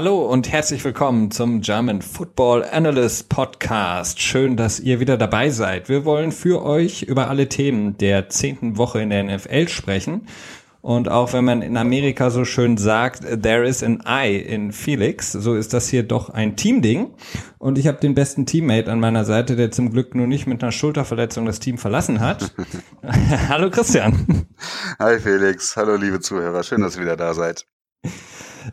Hallo und herzlich willkommen zum German Football Analyst Podcast. Schön, dass ihr wieder dabei seid. Wir wollen für euch über alle Themen der zehnten Woche in der NFL sprechen. Und auch wenn man in Amerika so schön sagt, there is an I in Felix, so ist das hier doch ein Teamding. Und ich habe den besten Teammate an meiner Seite, der zum Glück nur nicht mit einer Schulterverletzung das Team verlassen hat. hallo Christian. Hi Felix, hallo liebe Zuhörer, schön, dass ihr wieder da seid.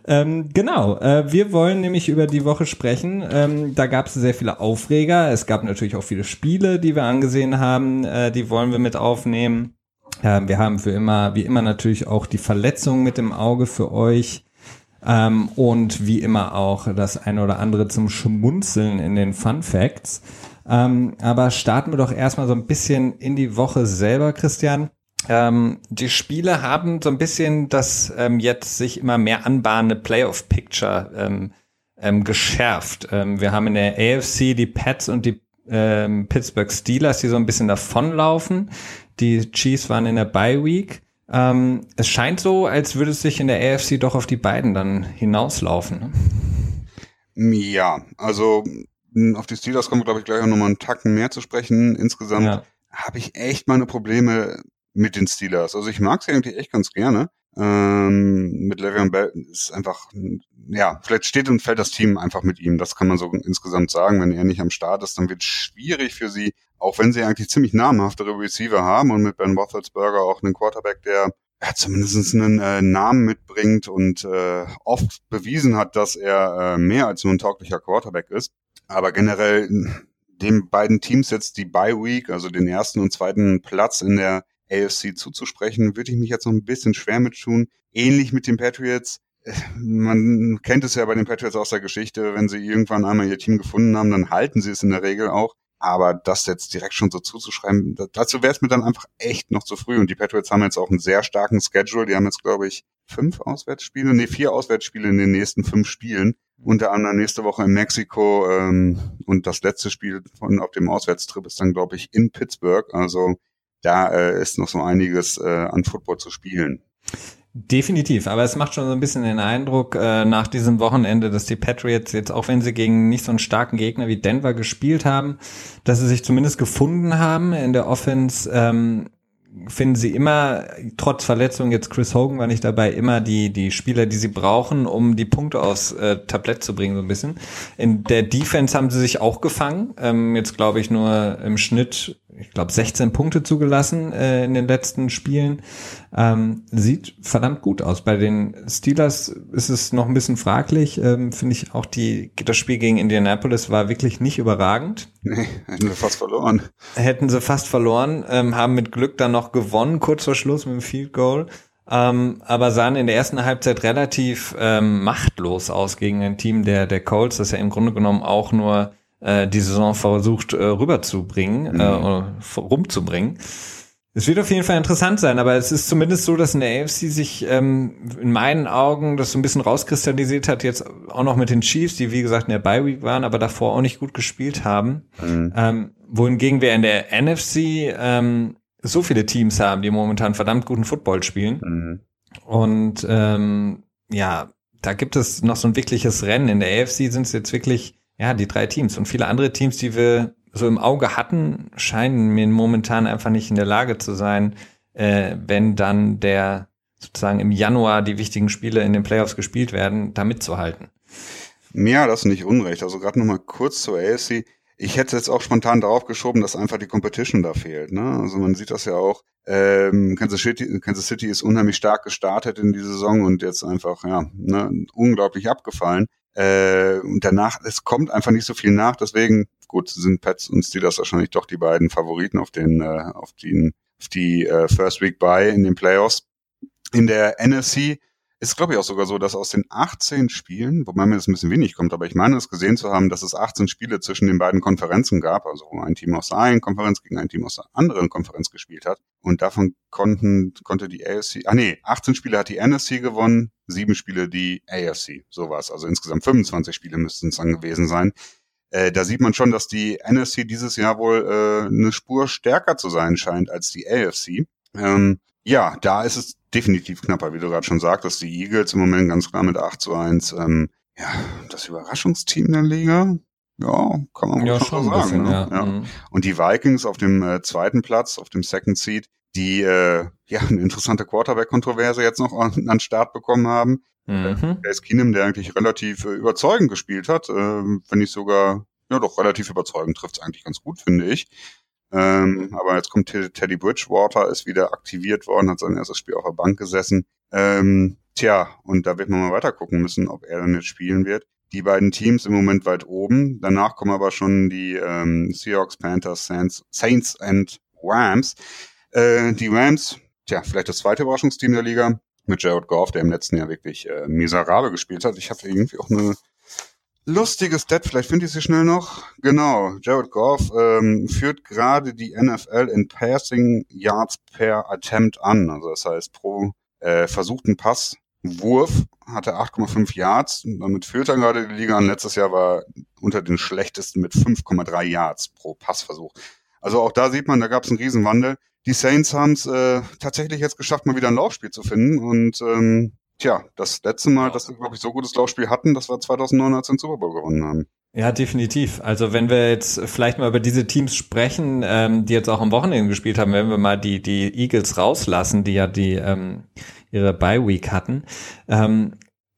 Ähm, genau, äh, wir wollen nämlich über die Woche sprechen. Ähm, da gab es sehr viele Aufreger. Es gab natürlich auch viele Spiele, die wir angesehen haben. Äh, die wollen wir mit aufnehmen. Äh, wir haben für immer, wie immer natürlich auch die Verletzung mit dem Auge für euch. Ähm, und wie immer auch das eine oder andere zum Schmunzeln in den Fun Facts. Ähm, aber starten wir doch erstmal so ein bisschen in die Woche selber, Christian. Ähm, die Spiele haben so ein bisschen das ähm, jetzt sich immer mehr anbahnende Playoff-Picture ähm, ähm, geschärft. Ähm, wir haben in der AFC die Pets und die ähm, Pittsburgh Steelers, die so ein bisschen davonlaufen. Die Chiefs waren in der Bye Week. Ähm, es scheint so, als würde es sich in der AFC doch auf die beiden dann hinauslaufen. Ne? Ja, also auf die Steelers kommen wir, glaube ich, gleich auch nochmal einen Tacken mehr zu sprechen. Insgesamt ja. habe ich echt meine Probleme mit den Steelers. Also ich mag sie eigentlich echt ganz gerne. Ähm, mit Le'Veon Bell ist einfach, ja, vielleicht steht und fällt das Team einfach mit ihm. Das kann man so insgesamt sagen. Wenn er nicht am Start ist, dann wird es schwierig für sie, auch wenn sie eigentlich ziemlich namhaftere Receiver haben und mit Ben Roethlisberger auch einen Quarterback, der ja, zumindest einen äh, Namen mitbringt und äh, oft bewiesen hat, dass er äh, mehr als nur ein tauglicher Quarterback ist. Aber generell den beiden Teams jetzt die Bye Week, also den ersten und zweiten Platz in der AFC zuzusprechen, würde ich mich jetzt noch ein bisschen schwer mit tun. Ähnlich mit den Patriots. Man kennt es ja bei den Patriots aus der Geschichte, wenn sie irgendwann einmal ihr Team gefunden haben, dann halten sie es in der Regel auch. Aber das jetzt direkt schon so zuzuschreiben, dazu wäre es mir dann einfach echt noch zu früh. Und die Patriots haben jetzt auch einen sehr starken Schedule. Die haben jetzt, glaube ich, fünf Auswärtsspiele, nee, vier Auswärtsspiele in den nächsten fünf Spielen. Unter anderem nächste Woche in Mexiko ähm, und das letzte Spiel von auf dem Auswärtstrip ist dann, glaube ich, in Pittsburgh. Also da äh, ist noch so einiges äh, an Football zu spielen. Definitiv, aber es macht schon so ein bisschen den Eindruck äh, nach diesem Wochenende, dass die Patriots jetzt, auch wenn sie gegen nicht so einen starken Gegner wie Denver gespielt haben, dass sie sich zumindest gefunden haben in der Offense. Ähm, finden sie immer, trotz Verletzung, jetzt Chris Hogan war nicht dabei, immer die, die Spieler, die sie brauchen, um die Punkte aufs äh, Tablett zu bringen, so ein bisschen. In der Defense haben sie sich auch gefangen. Ähm, jetzt glaube ich nur im Schnitt, ich glaube, 16 Punkte zugelassen äh, in den letzten Spielen. Ähm, sieht verdammt gut aus. Bei den Steelers ist es noch ein bisschen fraglich. Ähm, Finde ich auch die, das Spiel gegen Indianapolis war wirklich nicht überragend. Nee, hätten sie fast verloren. Hätten sie fast verloren, ähm, haben mit Glück dann noch gewonnen, kurz vor Schluss mit dem Field Goal. Ähm, aber sahen in der ersten Halbzeit relativ ähm, machtlos aus gegen ein Team der, der Colts, das ja im Grunde genommen auch nur äh, die Saison versucht äh, rüberzubringen, mhm. äh, rumzubringen. Es wird auf jeden Fall interessant sein, aber es ist zumindest so, dass in der AFC sich ähm, in meinen Augen das so ein bisschen rauskristallisiert hat, jetzt auch noch mit den Chiefs, die wie gesagt in der Bye Week waren, aber davor auch nicht gut gespielt haben. Mhm. Ähm, wohingegen wir in der NFC ähm, so viele Teams haben, die momentan verdammt guten Football spielen. Mhm. Und ähm, ja, da gibt es noch so ein wirkliches Rennen. In der AFC sind es jetzt wirklich ja die drei Teams und viele andere Teams, die wir so im Auge hatten, scheinen mir momentan einfach nicht in der Lage zu sein, äh, wenn dann der sozusagen im Januar die wichtigen Spiele in den Playoffs gespielt werden, da mitzuhalten. Ja, das ist nicht unrecht. Also gerade noch mal kurz zur AFC. Ich hätte jetzt auch spontan darauf geschoben, dass einfach die Competition da fehlt. Ne? Also man sieht das ja auch. Ähm, Kansas, City, Kansas City ist unheimlich stark gestartet in die Saison und jetzt einfach ja ne, unglaublich abgefallen. Äh, und danach, es kommt einfach nicht so viel nach. Deswegen gut, sind Pets und Steelers wahrscheinlich doch die beiden Favoriten auf den, äh, auf den, auf die äh, First Week Bye in den Playoffs. In der NFC ist, glaube ich, auch sogar so, dass aus den 18 Spielen, wobei mir das ein bisschen wenig kommt, aber ich meine es gesehen zu haben, dass es 18 Spiele zwischen den beiden Konferenzen gab, also wo ein Team aus der einen Konferenz gegen ein Team aus der anderen Konferenz gespielt hat. Und davon konnten, konnte die AFC, ah nee, 18 Spiele hat die NFC gewonnen, sieben Spiele die AFC, sowas. Also insgesamt 25 Spiele müssten es dann gewesen sein äh, da sieht man schon, dass die NFC dieses Jahr wohl äh, eine Spur stärker zu sein scheint als die AFC. Ähm, ja, da ist es definitiv knapper, wie du gerade schon sagtest. Die Eagles im Moment ganz klar mit 8 zu 1. Ähm, ja, das Überraschungsteam der Liga. Ja, kann man ja, schon sagen. Bisschen, ne? ja. ja. Mhm. Und die Vikings auf dem äh, zweiten Platz, auf dem Second Seed, die äh, ja eine interessante Quarterback-Kontroverse jetzt noch an, an Start bekommen haben. Mhm. Case Keenum, der eigentlich relativ äh, überzeugend gespielt hat, äh, wenn nicht sogar, ja doch relativ überzeugend, trifft es eigentlich ganz gut, finde ich. Ähm, aber jetzt kommt Teddy Bridgewater, ist wieder aktiviert worden, hat sein erstes Spiel auf der Bank gesessen. Ähm, tja, und da wird man mal weiter gucken müssen, ob er dann jetzt spielen wird. Die beiden Teams im Moment weit oben. Danach kommen aber schon die ähm, Seahawks, Panthers, Saints, Saints and Rams. Äh, die Rams, tja, vielleicht das zweite Überraschungsteam der Liga mit Jared Goff, der im letzten Jahr wirklich äh, miserabel gespielt hat. Ich habe irgendwie auch eine lustige Stat, vielleicht finde ich sie schnell noch. Genau, Jared Goff ähm, führt gerade die NFL in Passing Yards per Attempt an. Also das heißt, pro äh, versuchten Passwurf hat er 8,5 Yards. Damit führt er gerade die Liga an. Letztes Jahr war unter den schlechtesten mit 5,3 Yards pro Passversuch. Also auch da sieht man, da gab es einen Riesenwandel die Saints haben es äh, tatsächlich jetzt geschafft, mal wieder ein Laufspiel zu finden. Und ähm, tja, das letzte Mal, dass wir, glaube ich, so gutes Laufspiel hatten, das war 2009, als wir den Super Bowl gewonnen haben. Ja, definitiv. Also wenn wir jetzt vielleicht mal über diese Teams sprechen, ähm, die jetzt auch am Wochenende gespielt haben, wenn wir mal die, die Eagles rauslassen, die ja die ähm, ihre Bye Week hatten, ähm,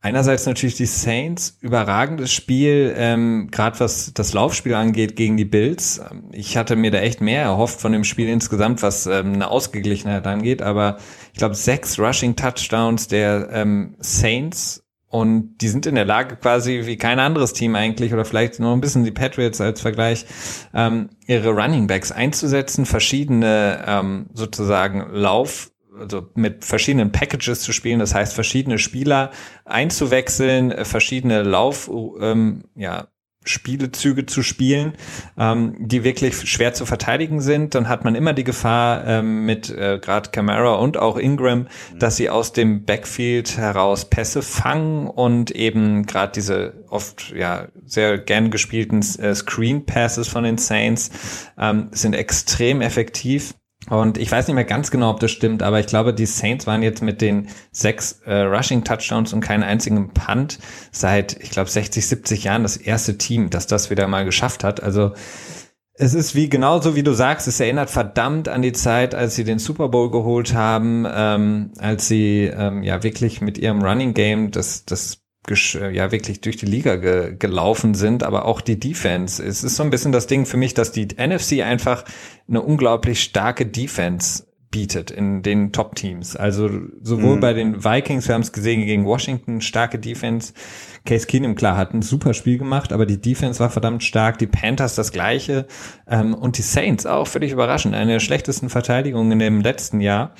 Einerseits natürlich die Saints, überragendes Spiel, ähm, gerade was das Laufspiel angeht gegen die Bills. Ich hatte mir da echt mehr erhofft von dem Spiel insgesamt, was ähm, eine Ausgeglichenheit angeht, aber ich glaube sechs Rushing Touchdowns der ähm, Saints und die sind in der Lage quasi wie kein anderes Team eigentlich oder vielleicht nur ein bisschen die Patriots als Vergleich, ähm, ihre Running Backs einzusetzen, verschiedene ähm, sozusagen Lauf also mit verschiedenen Packages zu spielen, das heißt verschiedene Spieler einzuwechseln, verschiedene Lauf, ähm, ja, Spielezüge zu spielen, ähm, die wirklich schwer zu verteidigen sind, dann hat man immer die Gefahr ähm, mit äh, gerade Camara und auch Ingram, mhm. dass sie aus dem Backfield heraus Pässe fangen und eben gerade diese oft ja sehr gern gespielten äh, Screen Passes von den Saints ähm, sind extrem effektiv und ich weiß nicht mehr ganz genau, ob das stimmt, aber ich glaube, die Saints waren jetzt mit den sechs äh, Rushing Touchdowns und keinen einzigen Punt seit, ich glaube, 60, 70 Jahren das erste Team, das das wieder mal geschafft hat. Also es ist wie genauso wie du sagst, es erinnert verdammt an die Zeit, als sie den Super Bowl geholt haben, ähm, als sie ähm, ja wirklich mit ihrem Running Game das, das ja wirklich durch die Liga ge gelaufen sind, aber auch die Defense. Es ist so ein bisschen das Ding für mich, dass die NFC einfach eine unglaublich starke Defense bietet in den Top-Teams. Also sowohl mhm. bei den Vikings, wir haben es gesehen gegen Washington, starke Defense. Case Keenum, klar, hat ein super Spiel gemacht, aber die Defense war verdammt stark. Die Panthers das gleiche. Ähm, und die Saints auch völlig überraschend. Eine der schlechtesten Verteidigungen in dem letzten Jahr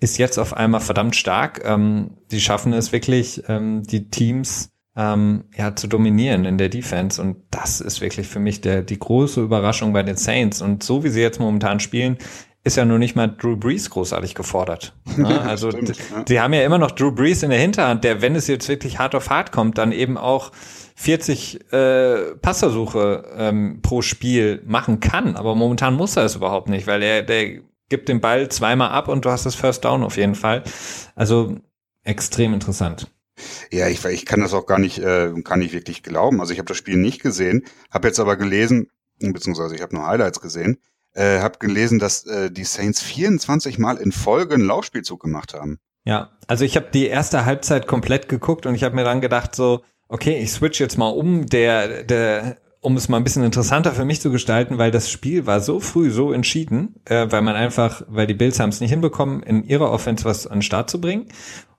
ist jetzt auf einmal verdammt stark. Ähm, die schaffen es wirklich, ähm, die Teams ähm, ja zu dominieren in der Defense und das ist wirklich für mich der die große Überraschung bei den Saints und so wie sie jetzt momentan spielen, ist ja nur nicht mal Drew Brees großartig gefordert. Ne? Also Stimmt, ja. sie haben ja immer noch Drew Brees in der Hinterhand, der, wenn es jetzt wirklich hart auf hart kommt, dann eben auch 40 äh, Passversuche ähm, pro Spiel machen kann. Aber momentan muss er es überhaupt nicht, weil er der gibt den Ball zweimal ab und du hast das First Down auf jeden Fall. Also extrem interessant. Ja, ich, ich kann das auch gar nicht, äh, kann nicht wirklich glauben. Also ich habe das Spiel nicht gesehen, habe jetzt aber gelesen, beziehungsweise ich habe nur Highlights gesehen, äh, habe gelesen, dass äh, die Saints 24 Mal in Folge einen Laufspielzug gemacht haben. Ja, also ich habe die erste Halbzeit komplett geguckt und ich habe mir dann gedacht so, okay, ich switch jetzt mal um. Der, der um es mal ein bisschen interessanter für mich zu gestalten, weil das Spiel war so früh so entschieden, äh, weil man einfach, weil die Bills haben es nicht hinbekommen, in ihrer Offense was an den Start zu bringen.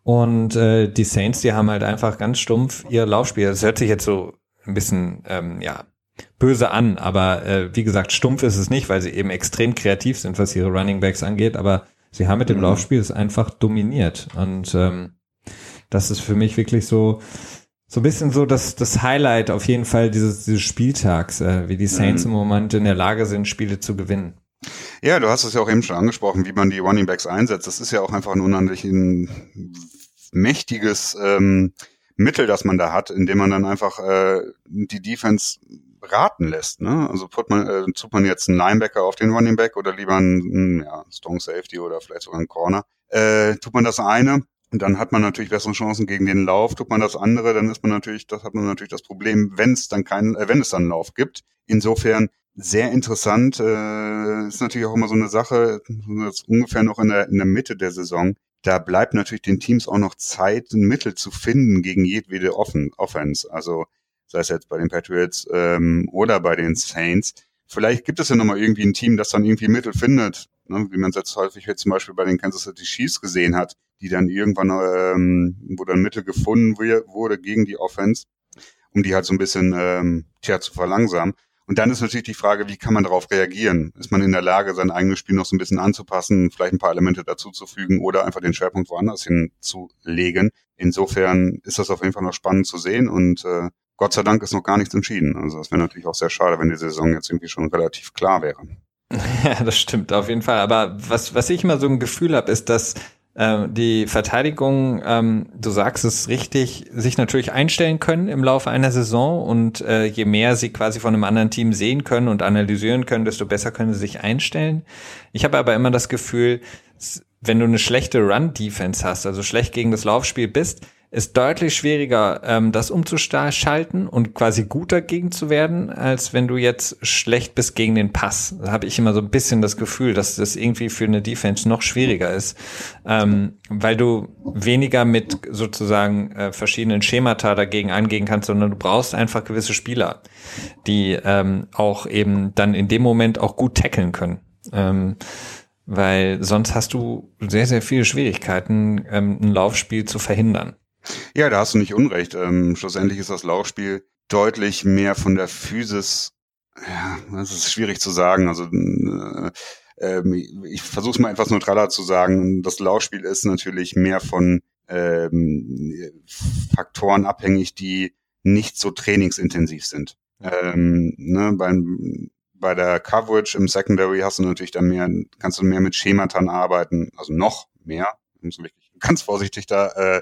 Und äh, die Saints, die haben halt einfach ganz stumpf ihr Laufspiel. Das hört sich jetzt so ein bisschen, ähm, ja, böse an, aber äh, wie gesagt, stumpf ist es nicht, weil sie eben extrem kreativ sind, was ihre Running Backs angeht, aber sie haben mit dem mhm. Laufspiel es einfach dominiert. Und ähm, das ist für mich wirklich so, so ein bisschen so das, das Highlight auf jeden Fall dieses, dieses Spieltags, äh, wie die Saints mhm. im Moment in der Lage sind, Spiele zu gewinnen. Ja, du hast es ja auch eben schon angesprochen, wie man die Running Backs einsetzt. Das ist ja auch einfach ein unheimlich ein mächtiges ähm, Mittel, das man da hat, indem man dann einfach äh, die Defense raten lässt. Ne? Also tut man, äh, tut man jetzt einen Linebacker auf den Running Back oder lieber einen, ja, Strong Safety oder vielleicht sogar einen Corner. Äh, tut man das eine Und dann hat man natürlich bessere Chancen gegen den Lauf. Tut man das andere, dann ist man natürlich, das hat man natürlich das Problem, wenn es dann keinen, äh, wenn es dann einen Lauf gibt. Insofern sehr interessant. Äh, ist natürlich auch immer so eine Sache, das ungefähr noch in der, in der Mitte der Saison. Da bleibt natürlich den Teams auch noch Zeit, ein Mittel zu finden gegen jedwede Offen Offense. Also sei es jetzt bei den Patriots ähm, oder bei den Saints. Vielleicht gibt es ja nochmal irgendwie ein Team, das dann irgendwie Mittel findet, ne, wie man es jetzt häufig jetzt zum Beispiel bei den Kansas City Chiefs gesehen hat, die dann irgendwann, ähm, wo dann Mittel gefunden wurde gegen die Offense, um die halt so ein bisschen ähm, tja, zu verlangsamen. Und dann ist natürlich die Frage, wie kann man darauf reagieren? Ist man in der Lage, sein eigenes Spiel noch so ein bisschen anzupassen, vielleicht ein paar Elemente dazuzufügen oder einfach den Schwerpunkt woanders hinzulegen? Insofern ist das auf jeden Fall noch spannend zu sehen und äh, Gott sei Dank ist noch gar nichts entschieden. Also das wäre natürlich auch sehr schade, wenn die Saison jetzt irgendwie schon relativ klar wäre. Ja, das stimmt auf jeden Fall. Aber was, was ich immer so ein Gefühl habe, ist, dass äh, die Verteidigung, ähm, du sagst es richtig, sich natürlich einstellen können im Laufe einer Saison und äh, je mehr sie quasi von einem anderen Team sehen können und analysieren können, desto besser können sie sich einstellen. Ich habe aber immer das Gefühl, wenn du eine schlechte Run-Defense hast, also schlecht gegen das Laufspiel bist, ist deutlich schwieriger, ähm, das umzuschalten und quasi gut dagegen zu werden, als wenn du jetzt schlecht bist gegen den Pass. Da habe ich immer so ein bisschen das Gefühl, dass das irgendwie für eine Defense noch schwieriger ist, ähm, weil du weniger mit sozusagen äh, verschiedenen Schemata dagegen angehen kannst, sondern du brauchst einfach gewisse Spieler, die ähm, auch eben dann in dem Moment auch gut tackeln können. Ähm, weil sonst hast du sehr, sehr viele Schwierigkeiten, ähm, ein Laufspiel zu verhindern. Ja, da hast du nicht unrecht. Ähm, schlussendlich ist das Laufspiel deutlich mehr von der Physis, ja, das ist schwierig zu sagen. Also äh, äh, ich versuche es mal etwas neutraler zu sagen. Das Laufspiel ist natürlich mehr von ähm, Faktoren abhängig, die nicht so trainingsintensiv sind. Ähm, ne, beim, bei der Coverage im Secondary hast du natürlich dann mehr, kannst du mehr mit Schematan arbeiten, also noch mehr, muss wirklich ganz vorsichtig da äh,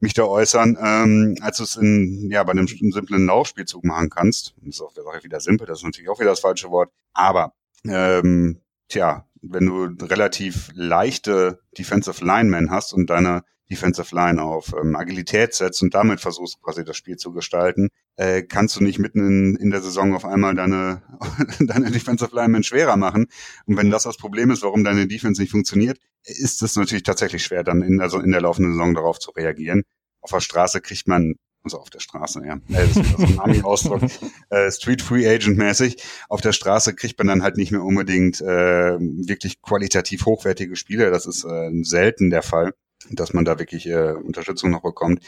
mich da äußern, ähm, als du es in, ja, bei einem simplen Laufspielzug machen kannst. Das ist auch wieder simpel, das ist natürlich auch wieder das falsche Wort. Aber, ähm, tja, wenn du relativ leichte Defensive Linemen hast und deine Defensive Line auf ähm, Agilität setzt und damit versuchst quasi das Spiel zu gestalten, äh, kannst du nicht mitten in, in der Saison auf einmal deine, deine Defensive Linemen schwerer machen. Und wenn das das Problem ist, warum deine Defense nicht funktioniert, ist es natürlich tatsächlich schwer, dann in der, in der laufenden Saison darauf zu reagieren. Auf der Straße kriegt man also auf der Straße, ja. Das ist so ein Army-Ausdruck. äh, Street Free Agent mäßig. Auf der Straße kriegt man dann halt nicht mehr unbedingt äh, wirklich qualitativ hochwertige Spiele. Das ist äh, selten der Fall dass man da wirklich äh, Unterstützung noch bekommt.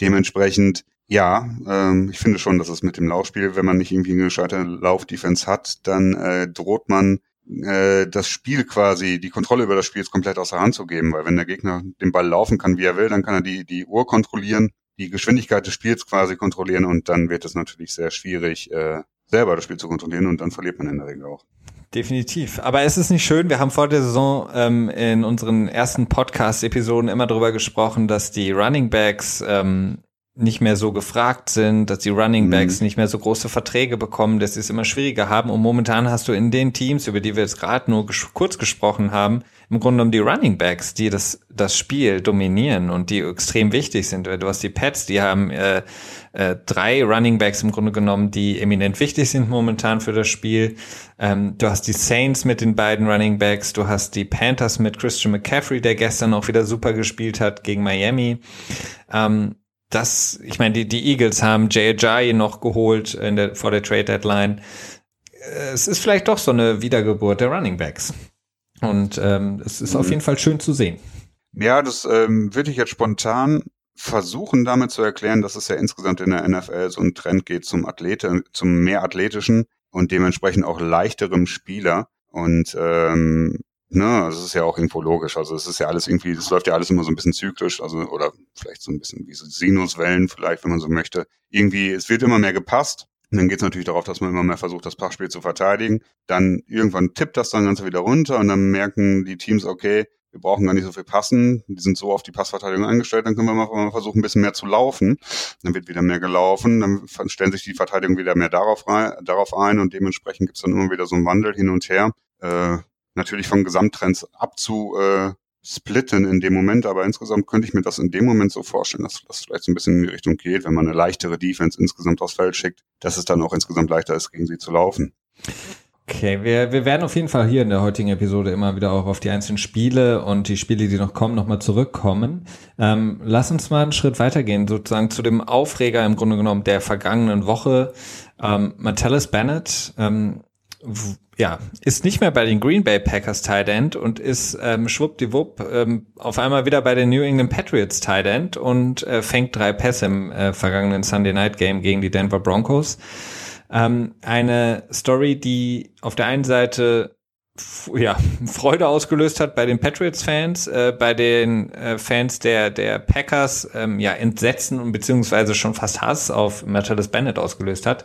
Dementsprechend, ja, ähm, ich finde schon, dass es mit dem Laufspiel, wenn man nicht irgendwie eine gescheite Laufdefense hat, dann äh, droht man äh, das Spiel quasi, die Kontrolle über das Spiel komplett aus der Hand zu geben, weil wenn der Gegner den Ball laufen kann, wie er will, dann kann er die, die Uhr kontrollieren, die Geschwindigkeit des Spiels quasi kontrollieren und dann wird es natürlich sehr schwierig, äh, selber das Spiel zu kontrollieren und dann verliert man in der Regel auch. Definitiv. Aber es ist nicht schön. Wir haben vor der Saison ähm, in unseren ersten Podcast-Episoden immer darüber gesprochen, dass die Running Backs ähm, nicht mehr so gefragt sind, dass die Running Backs mhm. nicht mehr so große Verträge bekommen, dass sie es immer schwieriger haben. Und momentan hast du in den Teams, über die wir jetzt gerade nur ges kurz gesprochen haben, im Grunde genommen die Running Backs, die das, das Spiel dominieren und die extrem wichtig sind. Du hast die Pets, die haben äh, äh, drei Running Backs im Grunde genommen, die eminent wichtig sind momentan für das Spiel. Ähm, du hast die Saints mit den beiden Running Backs, du hast die Panthers mit Christian McCaffrey, der gestern auch wieder super gespielt hat gegen Miami. Ähm, das, ich meine, die, die Eagles haben Jay Ajayi noch geholt in der, vor der Trade Deadline. Es ist vielleicht doch so eine Wiedergeburt der Running Backs. Und ähm, es ist mhm. auf jeden Fall schön zu sehen. Ja, das ähm, würde ich jetzt spontan versuchen damit zu erklären, dass es ja insgesamt in der NFL so ein Trend geht zum Athlete, zum mehr athletischen und dementsprechend auch leichterem Spieler. Und ähm, ne, also es ist ja auch irgendwo logisch. Also es ist ja alles irgendwie, es läuft ja alles immer so ein bisschen zyklisch, also oder vielleicht so ein bisschen wie so Sinuswellen, vielleicht, wenn man so möchte. Irgendwie, es wird immer mehr gepasst. Und dann geht es natürlich darauf, dass man immer mehr versucht, das Passspiel zu verteidigen. Dann irgendwann tippt das dann Ganze wieder runter und dann merken die Teams, okay, wir brauchen gar nicht so viel passen, die sind so auf die Passverteidigung eingestellt, dann können wir mal versuchen, ein bisschen mehr zu laufen. Dann wird wieder mehr gelaufen, dann stellen sich die Verteidigung wieder mehr darauf, rein, darauf ein und dementsprechend gibt es dann immer wieder so einen Wandel hin und her. Äh, natürlich von Gesamttrends abzu, äh, in dem Moment, aber insgesamt könnte ich mir das in dem Moment so vorstellen, dass das vielleicht so ein bisschen in die Richtung geht, wenn man eine leichtere Defense insgesamt aufs Feld schickt, dass es dann auch insgesamt leichter ist, gegen sie zu laufen. Okay, wir, wir werden auf jeden Fall hier in der heutigen Episode immer wieder auch auf die einzelnen Spiele und die Spiele, die noch kommen, nochmal zurückkommen. Ähm, lass uns mal einen Schritt weitergehen, sozusagen zu dem Aufreger im Grunde genommen der vergangenen Woche. Ähm, Metellus Bennett, ähm, ja, ist nicht mehr bei den Green Bay Packers Tight End und ist ähm, schwuppdiwupp ähm, auf einmal wieder bei den New England Patriots Tight End und äh, fängt drei Pässe im äh, vergangenen Sunday Night Game gegen die Denver Broncos. Ähm, eine Story, die auf der einen Seite ja, Freude ausgelöst hat bei den Patriots-Fans, äh, bei den äh, Fans der, der Packers ähm, ja Entsetzen und beziehungsweise schon fast Hass auf Martellus Bennett ausgelöst hat.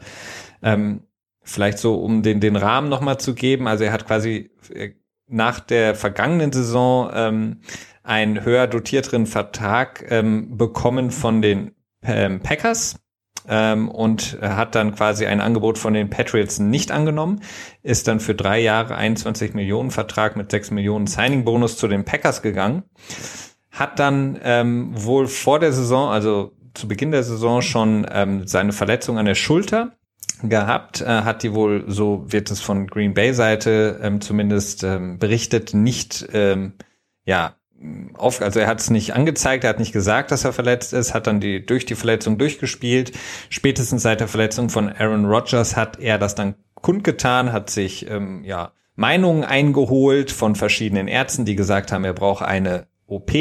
Ähm, vielleicht so, um den, den Rahmen nochmal zu geben. Also er hat quasi äh, nach der vergangenen Saison ähm, einen höher dotierteren Vertrag ähm, bekommen von den ähm, Packers ähm, und hat dann quasi ein Angebot von den Patriots nicht angenommen, ist dann für drei Jahre 21 Millionen Vertrag mit 6 Millionen Signing-Bonus zu den Packers gegangen, hat dann ähm, wohl vor der Saison, also zu Beginn der Saison schon ähm, seine Verletzung an der Schulter gehabt, äh, hat die wohl, so wird es von Green Bay Seite ähm, zumindest ähm, berichtet, nicht ähm, ja auf, also er hat es nicht angezeigt, er hat nicht gesagt, dass er verletzt ist, hat dann die durch die Verletzung durchgespielt. Spätestens seit der Verletzung von Aaron Rodgers hat er das dann kundgetan, hat sich ähm, ja Meinungen eingeholt von verschiedenen Ärzten, die gesagt haben, er braucht eine OP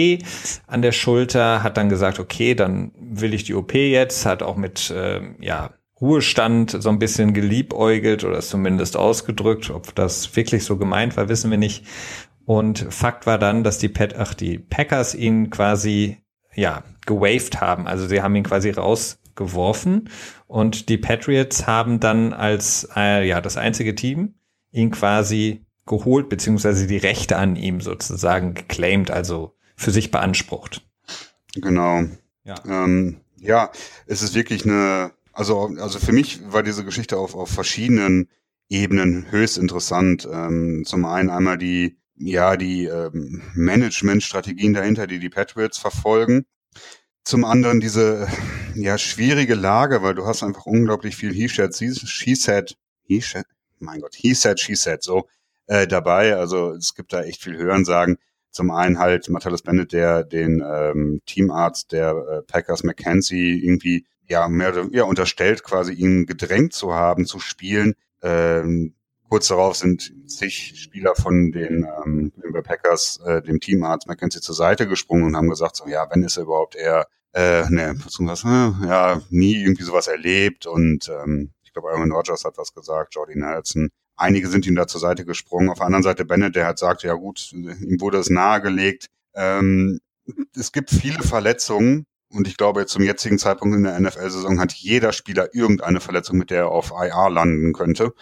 an der Schulter, hat dann gesagt, okay, dann will ich die OP jetzt, hat auch mit ähm, ja Ruhestand so ein bisschen geliebäugelt oder zumindest ausgedrückt. Ob das wirklich so gemeint war, wissen wir nicht. Und Fakt war dann, dass die, Pet, ach, die Packers ihn quasi, ja, gewaved haben. Also sie haben ihn quasi rausgeworfen und die Patriots haben dann als, äh, ja, das einzige Team ihn quasi geholt, beziehungsweise die Rechte an ihm sozusagen geclaimed, also für sich beansprucht. Genau. Ja. Ähm, ja, es ist wirklich eine, also, also für mich war diese Geschichte auf, auf verschiedenen Ebenen höchst interessant. Ähm, zum einen einmal die, ja die ähm, Management-Strategien dahinter, die die Patriots verfolgen. Zum anderen diese ja schwierige Lage, weil du hast einfach unglaublich viel He said, she said, he said, mein Gott, he said, she said so äh, dabei. Also es gibt da echt viel Hörensagen. Zum einen halt Matthias Bennett, der den ähm, Teamarzt der äh, Packers McKenzie irgendwie ja mehr oder ja, unterstellt, quasi ihn gedrängt zu haben, zu spielen. Ähm, Kurz darauf sind zig Spieler von den ähm, Denver Packers äh, dem Teamarzt McKenzie zur Seite gesprungen und haben gesagt, so ja, wenn ist er überhaupt eher äh, ne, was, äh, ja, nie irgendwie sowas erlebt und ähm, ich glaube, Aaron Rodgers hat was gesagt, Jordy Nelson. Einige sind ihm da zur Seite gesprungen. Auf der anderen Seite Bennett, der hat sagt, ja gut, ihm wurde es nahegelegt. Ähm, es gibt viele Verletzungen und ich glaube, zum jetzigen Zeitpunkt in der NFL-Saison hat jeder Spieler irgendeine Verletzung, mit der er auf IR landen könnte.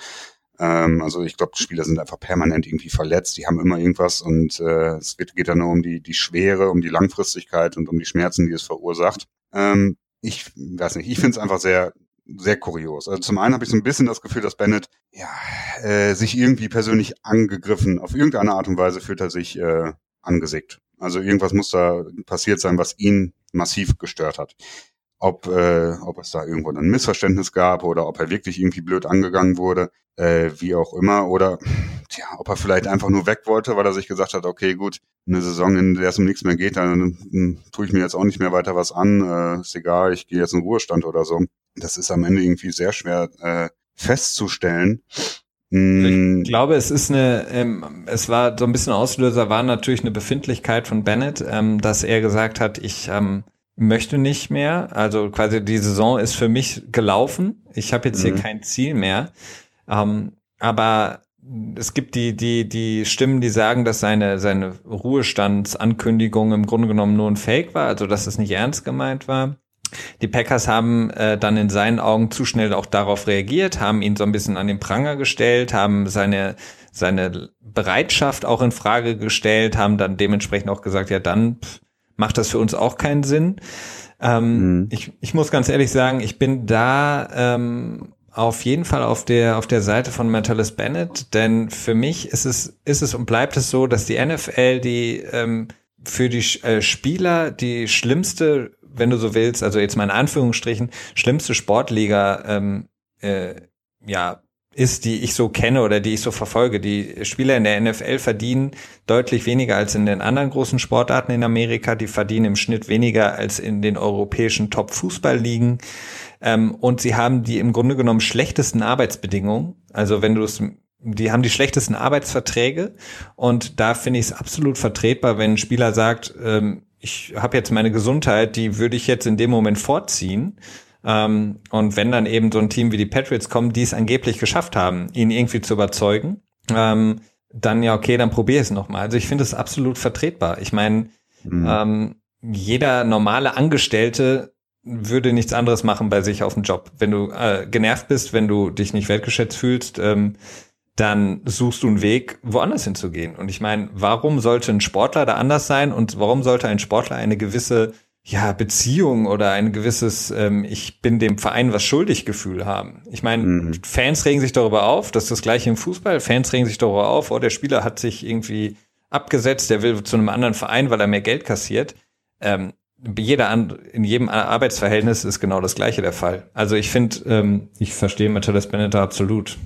Ähm, also ich glaube, die Spieler sind einfach permanent irgendwie verletzt, die haben immer irgendwas und äh, es geht, geht dann nur um die, die Schwere, um die Langfristigkeit und um die Schmerzen, die es verursacht. Ähm, ich weiß nicht, ich finde es einfach sehr, sehr kurios. Also zum einen habe ich so ein bisschen das Gefühl, dass Bennett ja, äh, sich irgendwie persönlich angegriffen, auf irgendeine Art und Weise fühlt er sich äh, angesickt. Also irgendwas muss da passiert sein, was ihn massiv gestört hat ob, äh, ob es da irgendwo ein Missverständnis gab oder ob er wirklich irgendwie blöd angegangen wurde, äh, wie auch immer, oder tja, ob er vielleicht einfach nur weg wollte, weil er sich gesagt hat, okay, gut, eine Saison, in der es um nichts mehr geht, dann, dann tue ich mir jetzt auch nicht mehr weiter was an, äh, ist egal, ich gehe jetzt in Ruhestand oder so. Das ist am Ende irgendwie sehr schwer äh, festzustellen. Ich glaube, es ist eine, ähm, es war so ein bisschen Auslöser, war natürlich eine Befindlichkeit von Bennett, ähm, dass er gesagt hat, ich ähm, möchte nicht mehr. Also quasi die Saison ist für mich gelaufen. Ich habe jetzt mhm. hier kein Ziel mehr. Ähm, aber es gibt die, die, die Stimmen, die sagen, dass seine, seine Ruhestandsankündigung im Grunde genommen nur ein Fake war, also dass es nicht ernst gemeint war. Die Packers haben äh, dann in seinen Augen zu schnell auch darauf reagiert, haben ihn so ein bisschen an den Pranger gestellt, haben seine, seine Bereitschaft auch in Frage gestellt, haben dann dementsprechend auch gesagt, ja dann pff, macht das für uns auch keinen Sinn. Ähm, mhm. ich, ich muss ganz ehrlich sagen, ich bin da ähm, auf jeden Fall auf der auf der Seite von Metalis Bennett, denn für mich ist es ist es und bleibt es so, dass die NFL die ähm, für die äh, Spieler die schlimmste, wenn du so willst, also jetzt mal in Anführungsstrichen, schlimmste Sportliga ähm, äh, ja ist, die ich so kenne oder die ich so verfolge. Die Spieler in der NFL verdienen deutlich weniger als in den anderen großen Sportarten in Amerika. Die verdienen im Schnitt weniger als in den europäischen Top-Fußballligen. Ähm, und sie haben die im Grunde genommen schlechtesten Arbeitsbedingungen. Also wenn du es die haben die schlechtesten Arbeitsverträge und da finde ich es absolut vertretbar, wenn ein Spieler sagt, ähm, ich habe jetzt meine Gesundheit, die würde ich jetzt in dem Moment vorziehen. Ähm, und wenn dann eben so ein Team wie die Patriots kommen, die es angeblich geschafft haben, ihn irgendwie zu überzeugen, ähm, dann ja okay, dann probier es nochmal. Also ich finde es absolut vertretbar. Ich meine, mhm. ähm, jeder normale Angestellte würde nichts anderes machen bei sich auf dem Job. Wenn du äh, genervt bist, wenn du dich nicht wertgeschätzt fühlst, ähm, dann suchst du einen Weg, woanders hinzugehen. Und ich meine, warum sollte ein Sportler da anders sein und warum sollte ein Sportler eine gewisse ja, Beziehung oder ein gewisses ähm, Ich bin dem Verein was schuldig Gefühl haben? Ich meine, mhm. Fans regen sich darüber auf, das ist das gleiche im Fußball. Fans regen sich darüber auf, oh, der Spieler hat sich irgendwie abgesetzt, der will zu einem anderen Verein, weil er mehr Geld kassiert. Ähm, jeder in jedem Arbeitsverhältnis ist genau das gleiche der Fall. Also ich finde, ähm, ich verstehe Matthias Bennett absolut.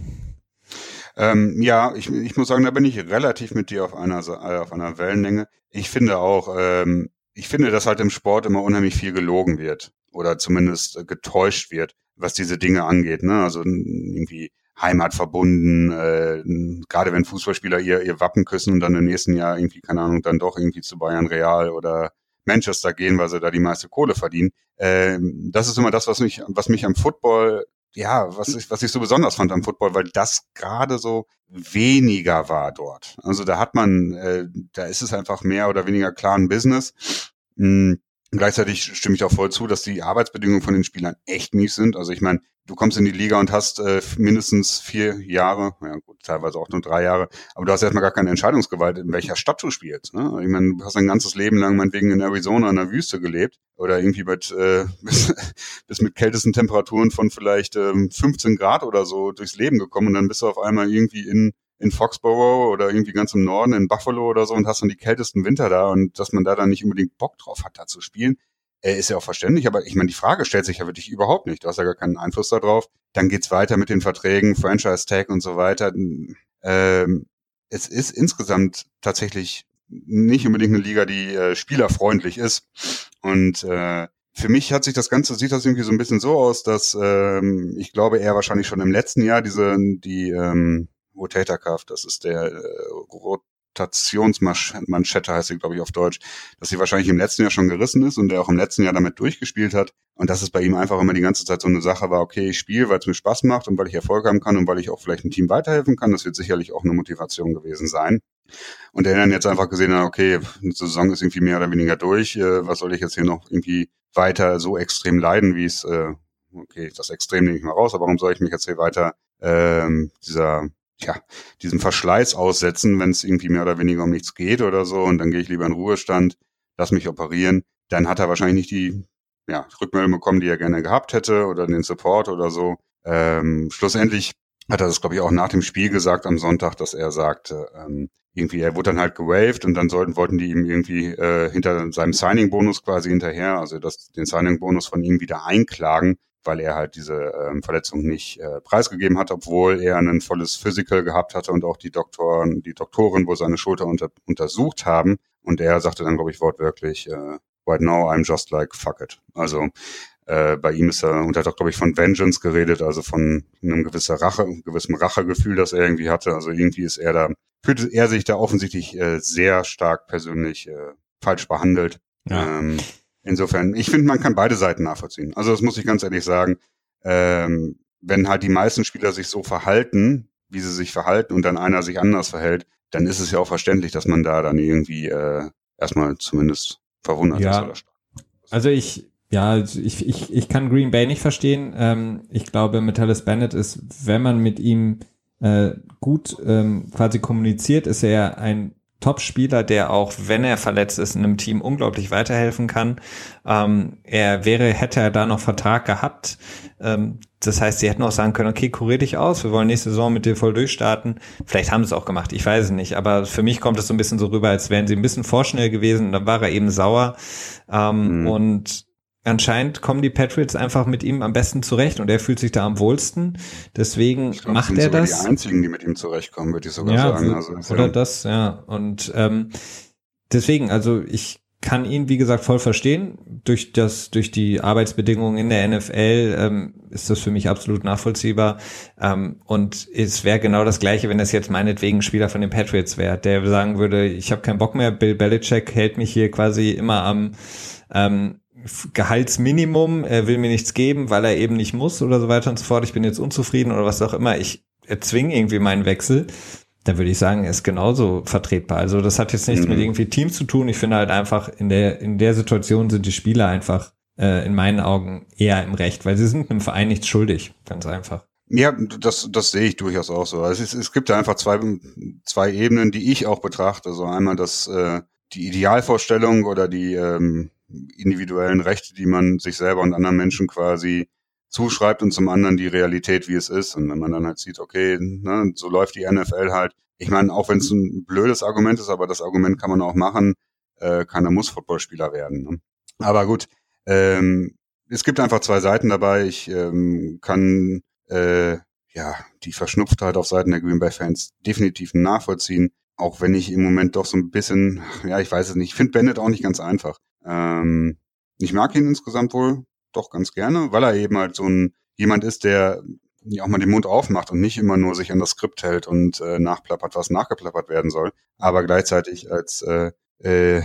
Ähm, ja, ich, ich muss sagen, da bin ich relativ mit dir auf einer, äh, auf einer Wellenlänge. Ich finde auch, ähm, ich finde, dass halt im Sport immer unheimlich viel gelogen wird oder zumindest äh, getäuscht wird, was diese Dinge angeht. Ne? Also irgendwie Heimat verbunden, äh, gerade wenn Fußballspieler ihr, ihr Wappen küssen und dann im nächsten Jahr irgendwie, keine Ahnung, dann doch irgendwie zu Bayern Real oder Manchester gehen, weil sie da die meiste Kohle verdienen. Ähm, das ist immer das, was mich, was mich am Football ja, was ich, was ich so besonders fand am Football, weil das gerade so weniger war dort. Also da hat man, äh, da ist es einfach mehr oder weniger klar ein Business. Mhm. Gleichzeitig stimme ich auch voll zu, dass die Arbeitsbedingungen von den Spielern echt mies sind. Also ich meine, du kommst in die Liga und hast äh, mindestens vier Jahre, ja gut, teilweise auch nur drei Jahre, aber du hast erstmal gar keine Entscheidungsgewalt, in welcher Stadt du spielst. Ne? Ich meine, du hast ein ganzes Leben lang meinetwegen in Arizona in der Wüste gelebt oder irgendwie mit, äh, bis, bis mit kältesten Temperaturen von vielleicht ähm, 15 Grad oder so durchs Leben gekommen und dann bist du auf einmal irgendwie in in Foxborough oder irgendwie ganz im Norden in Buffalo oder so und hast dann die kältesten Winter da und dass man da dann nicht unbedingt Bock drauf hat, da zu spielen, äh, ist ja auch verständlich, aber ich meine, die Frage stellt sich ja wirklich überhaupt nicht. Du hast ja gar keinen Einfluss darauf. Dann geht's weiter mit den Verträgen, Franchise Tag und so weiter. Ähm, es ist insgesamt tatsächlich nicht unbedingt eine Liga, die äh, spielerfreundlich ist. Und äh, für mich hat sich das Ganze, sieht das irgendwie so ein bisschen so aus, dass ähm, ich glaube, er wahrscheinlich schon im letzten Jahr diese, die ähm, Rotator Cuff, das ist der äh, Rotationsmanschette heißt sie, glaube ich, auf Deutsch, dass sie wahrscheinlich im letzten Jahr schon gerissen ist und der auch im letzten Jahr damit durchgespielt hat. Und dass es bei ihm einfach immer die ganze Zeit so eine Sache war, okay, ich spiele, weil es mir Spaß macht und weil ich Erfolg haben kann und weil ich auch vielleicht ein Team weiterhelfen kann. Das wird sicherlich auch eine Motivation gewesen sein. Und der dann jetzt einfach gesehen hat, okay, eine Saison ist irgendwie mehr oder weniger durch. Äh, was soll ich jetzt hier noch irgendwie weiter so extrem leiden, wie es, äh, okay, das Extrem nehme ich mal raus, aber warum soll ich mich jetzt hier weiter ähm, dieser ja, diesen Verschleiß aussetzen, wenn es irgendwie mehr oder weniger um nichts geht oder so und dann gehe ich lieber in Ruhestand, lass mich operieren, dann hat er wahrscheinlich nicht die ja, Rückmeldung bekommen, die er gerne gehabt hätte oder den Support oder so. Ähm, schlussendlich hat er das, glaube ich, auch nach dem Spiel gesagt am Sonntag, dass er sagte, ähm, irgendwie, er wurde dann halt gewaved und dann sollten, wollten die ihm irgendwie äh, hinter seinem Signing-Bonus quasi hinterher, also das, den Signing-Bonus von ihm wieder einklagen, weil er halt diese ähm, Verletzung nicht äh, preisgegeben hat, obwohl er ein volles Physical gehabt hatte und auch die Doktoren, die Doktoren wohl seine Schulter unter, untersucht haben. Und er sagte dann, glaube ich, wortwörtlich, äh, right now I'm just like fuck it. Also äh, bei ihm ist er, und er hat auch, glaube ich, von Vengeance geredet, also von einem gewissen Rache, gewissen Rachegefühl, das er irgendwie hatte. Also irgendwie ist er da, fühlte er sich da offensichtlich äh, sehr stark persönlich äh, falsch behandelt. Ja. Ähm, Insofern, ich finde, man kann beide Seiten nachvollziehen. Also das muss ich ganz ehrlich sagen. Ähm, wenn halt die meisten Spieler sich so verhalten, wie sie sich verhalten und dann einer sich anders verhält, dann ist es ja auch verständlich, dass man da dann irgendwie äh, erstmal zumindest verwundert ja. ist. Oder also ich, ja, ich, ich, ich kann Green Bay nicht verstehen. Ähm, ich glaube, Metallis Bennett ist, wenn man mit ihm äh, gut ähm, quasi kommuniziert, ist er ein Top-Spieler, der auch, wenn er verletzt ist, in einem Team unglaublich weiterhelfen kann. Ähm, er wäre, hätte er da noch Vertrag gehabt. Ähm, das heißt, sie hätten auch sagen können, okay, kurier dich aus, wir wollen nächste Saison mit dir voll durchstarten. Vielleicht haben sie es auch gemacht, ich weiß es nicht. Aber für mich kommt es so ein bisschen so rüber, als wären sie ein bisschen vorschnell gewesen und dann war er eben sauer. Ähm, mhm. Und anscheinend kommen die Patriots einfach mit ihm am besten zurecht und er fühlt sich da am wohlsten. Deswegen glaub, macht er das. Die einzigen, die mit ihm zurechtkommen, würde ich sogar ja, sagen. Also, oder ja. das, ja. Und ähm, deswegen, also ich kann ihn, wie gesagt, voll verstehen. Durch das, durch die Arbeitsbedingungen in der NFL ähm, ist das für mich absolut nachvollziehbar. Ähm, und es wäre genau das Gleiche, wenn das jetzt meinetwegen Spieler von den Patriots wäre, der sagen würde, ich habe keinen Bock mehr, Bill Belichick hält mich hier quasi immer am ähm, Gehaltsminimum, er will mir nichts geben, weil er eben nicht muss oder so weiter und so fort. Ich bin jetzt unzufrieden oder was auch immer. Ich erzwinge irgendwie meinen Wechsel. Dann würde ich sagen, er ist genauso vertretbar. Also das hat jetzt nichts mhm. mit irgendwie Team zu tun. Ich finde halt einfach in der in der Situation sind die Spieler einfach äh, in meinen Augen eher im Recht, weil sie sind einem Verein nichts schuldig, ganz einfach. Ja, das, das sehe ich durchaus auch so. Also es, es gibt da einfach zwei, zwei Ebenen, die ich auch betrachte. Also einmal das, äh, die Idealvorstellung oder die, ähm, individuellen Rechte, die man sich selber und anderen Menschen quasi zuschreibt und zum anderen die Realität, wie es ist. Und wenn man dann halt sieht, okay, ne, so läuft die NFL halt. Ich meine, auch wenn es ein blödes Argument ist, aber das Argument kann man auch machen, äh, keiner muss Footballspieler werden. Ne? Aber gut, ähm, es gibt einfach zwei Seiten dabei. Ich ähm, kann äh, ja die Verschnupftheit auf Seiten der Green Bay Fans definitiv nachvollziehen. Auch wenn ich im Moment doch so ein bisschen, ja, ich weiß es nicht, ich finde Bennett auch nicht ganz einfach. Ähm, ich mag ihn insgesamt wohl doch ganz gerne, weil er eben halt so ein jemand ist, der auch mal den Mund aufmacht und nicht immer nur sich an das Skript hält und äh, nachplappert, was nachgeplappert werden soll, aber gleichzeitig als äh, äh,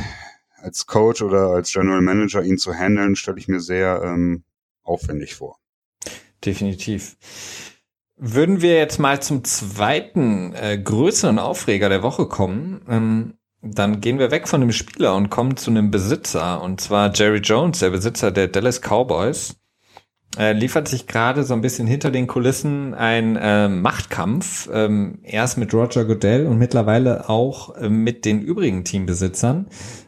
als Coach oder als General Manager ihn zu handeln, stelle ich mir sehr ähm, aufwendig vor. Definitiv. Würden wir jetzt mal zum zweiten äh, größeren Aufreger der Woche kommen, ähm, dann gehen wir weg von dem Spieler und kommen zu einem Besitzer, und zwar Jerry Jones, der Besitzer der Dallas Cowboys. Er liefert sich gerade so ein bisschen hinter den Kulissen ein äh, Machtkampf, ähm, erst mit Roger Goodell und mittlerweile auch äh, mit den übrigen Teambesitzern.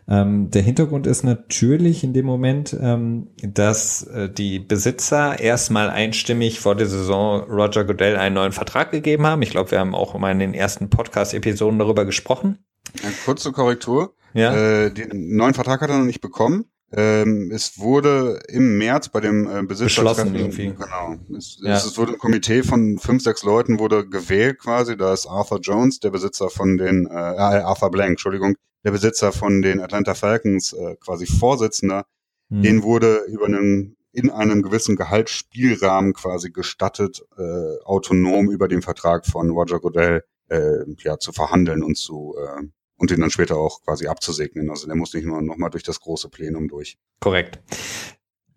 Ähm, der Hintergrund ist natürlich in dem Moment, ähm, dass äh, die Besitzer erstmal einstimmig vor der Saison Roger Goodell einen neuen Vertrag gegeben haben. Ich glaube, wir haben auch mal in den ersten Podcast-Episoden darüber gesprochen. Eine kurze Korrektur. Ja. Äh, den neuen Vertrag hat er noch nicht bekommen. Ähm, es wurde im März bei dem äh, Besitzer beschlossen irgendwie. Genau. Es, ja. es, wurde ein Komitee von fünf, sechs Leuten wurde gewählt quasi. Da ist Arthur Jones, der Besitzer von den äh, äh Arthur Blank, Entschuldigung, der Besitzer von den Atlanta Falcons, äh, quasi Vorsitzender. Mhm. Den wurde über einen in einem gewissen Gehaltsspielrahmen quasi gestattet, äh, autonom über den Vertrag von Roger Goodell äh, ja zu verhandeln und zu äh, und den dann später auch quasi abzusegnen. Also der muss nicht nur nochmal durch das große Plenum durch. Korrekt.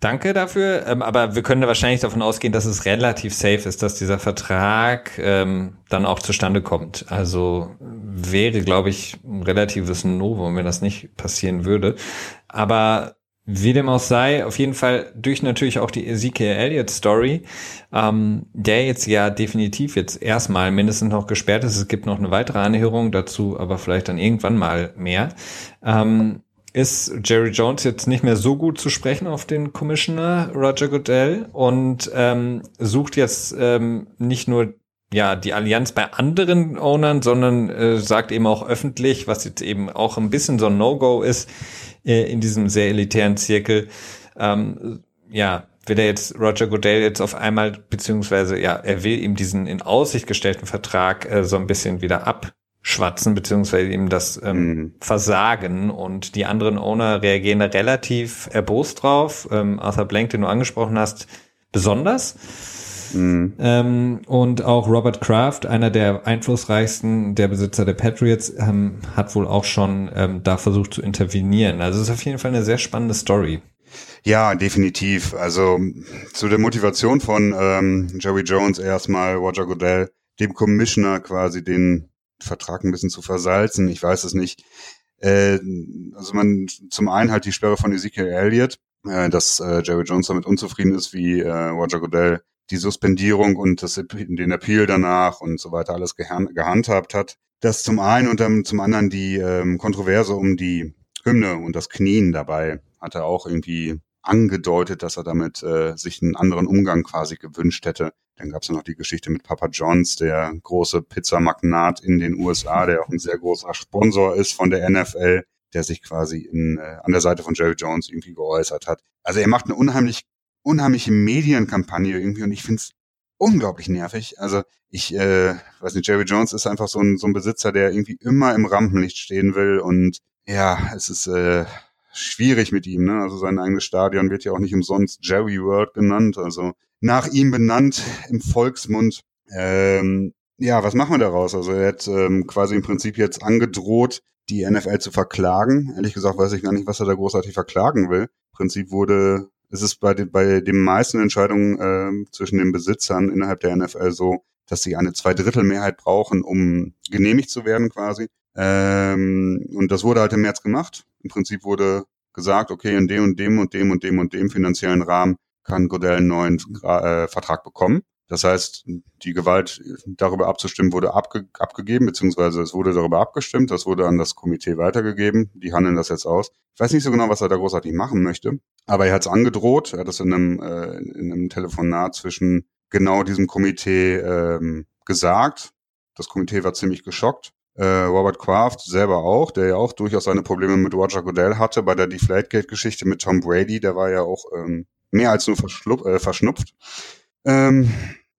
Danke dafür, ähm, aber wir können da wahrscheinlich davon ausgehen, dass es relativ safe ist, dass dieser Vertrag ähm, dann auch zustande kommt. Also wäre, glaube ich, ein relatives Novum, wenn das nicht passieren würde. Aber wie dem auch sei, auf jeden Fall durch natürlich auch die Ezekiel Elliott Story, ähm, der jetzt ja definitiv jetzt erstmal mindestens noch gesperrt ist. Es gibt noch eine weitere Anhörung dazu, aber vielleicht dann irgendwann mal mehr. Ähm, ist Jerry Jones jetzt nicht mehr so gut zu sprechen auf den Commissioner Roger Goodell und ähm, sucht jetzt ähm, nicht nur ja die Allianz bei anderen Ownern, sondern äh, sagt eben auch öffentlich, was jetzt eben auch ein bisschen so ein No-Go ist, äh, in diesem sehr elitären Zirkel. Ähm, ja, will er jetzt Roger Goodell jetzt auf einmal, beziehungsweise ja, er will ihm diesen in Aussicht gestellten Vertrag äh, so ein bisschen wieder abschwatzen, beziehungsweise ihm das ähm, mhm. versagen und die anderen Owner reagieren da relativ erbost drauf. Ähm, Arthur Blank, den du angesprochen hast, besonders. Mhm. Ähm, und auch Robert Kraft, einer der einflussreichsten der Besitzer der Patriots, ähm, hat wohl auch schon ähm, da versucht zu intervenieren. Also es ist auf jeden Fall eine sehr spannende Story. Ja, definitiv. Also zu der Motivation von ähm, Jerry Jones erstmal, Roger Goodell, dem Commissioner quasi den Vertrag ein bisschen zu versalzen. Ich weiß es nicht. Äh, also man zum einen halt die Sperre von Ezekiel Elliott, äh, dass äh, Jerry Jones damit unzufrieden ist, wie äh, Roger Goodell die Suspendierung und das, den Appeal danach und so weiter alles gehandhabt hat. dass zum einen und dann zum anderen die ähm, Kontroverse um die Hymne und das Knien dabei hat er auch irgendwie angedeutet, dass er damit äh, sich einen anderen Umgang quasi gewünscht hätte. Dann gab es ja noch die Geschichte mit Papa Johns, der große Pizzamagnat in den USA, der auch ein sehr großer Sponsor ist von der NFL, der sich quasi in, äh, an der Seite von Jerry Jones irgendwie geäußert hat. Also er macht eine unheimlich, unheimliche Medienkampagne irgendwie und ich finde es unglaublich nervig. Also ich äh, weiß nicht, Jerry Jones ist einfach so ein, so ein Besitzer, der irgendwie immer im Rampenlicht stehen will und ja, es ist äh, schwierig mit ihm. Ne? Also sein eigenes Stadion wird ja auch nicht umsonst Jerry World genannt, also nach ihm benannt im Volksmund. Ähm, ja, was machen wir daraus? Also er hat ähm, quasi im Prinzip jetzt angedroht, die NFL zu verklagen. Ehrlich gesagt weiß ich gar nicht, was er da großartig verklagen will. Im Prinzip wurde, es ist bei, den, bei den meisten Entscheidungen äh, zwischen den Besitzern innerhalb der NFL so, dass sie eine Zweidrittelmehrheit brauchen, um genehmigt zu werden quasi. Ähm, und das wurde halt im März gemacht. Im Prinzip wurde gesagt, okay, in dem und dem und dem und dem und dem finanziellen Rahmen kann Godell einen neuen äh, Vertrag bekommen. Das heißt, die Gewalt darüber abzustimmen wurde abge abgegeben, beziehungsweise es wurde darüber abgestimmt, das wurde an das Komitee weitergegeben, die handeln das jetzt aus. Ich weiß nicht so genau, was er da großartig machen möchte, aber er hat es angedroht, er hat es in einem, äh, in einem Telefonat zwischen genau diesem Komitee ähm, gesagt. Das Komitee war ziemlich geschockt. Äh, Robert Kraft selber auch, der ja auch durchaus seine Probleme mit Roger Goodell hatte bei der Deflategate-Geschichte mit Tom Brady, der war ja auch ähm, mehr als nur äh, verschnupft. Ähm,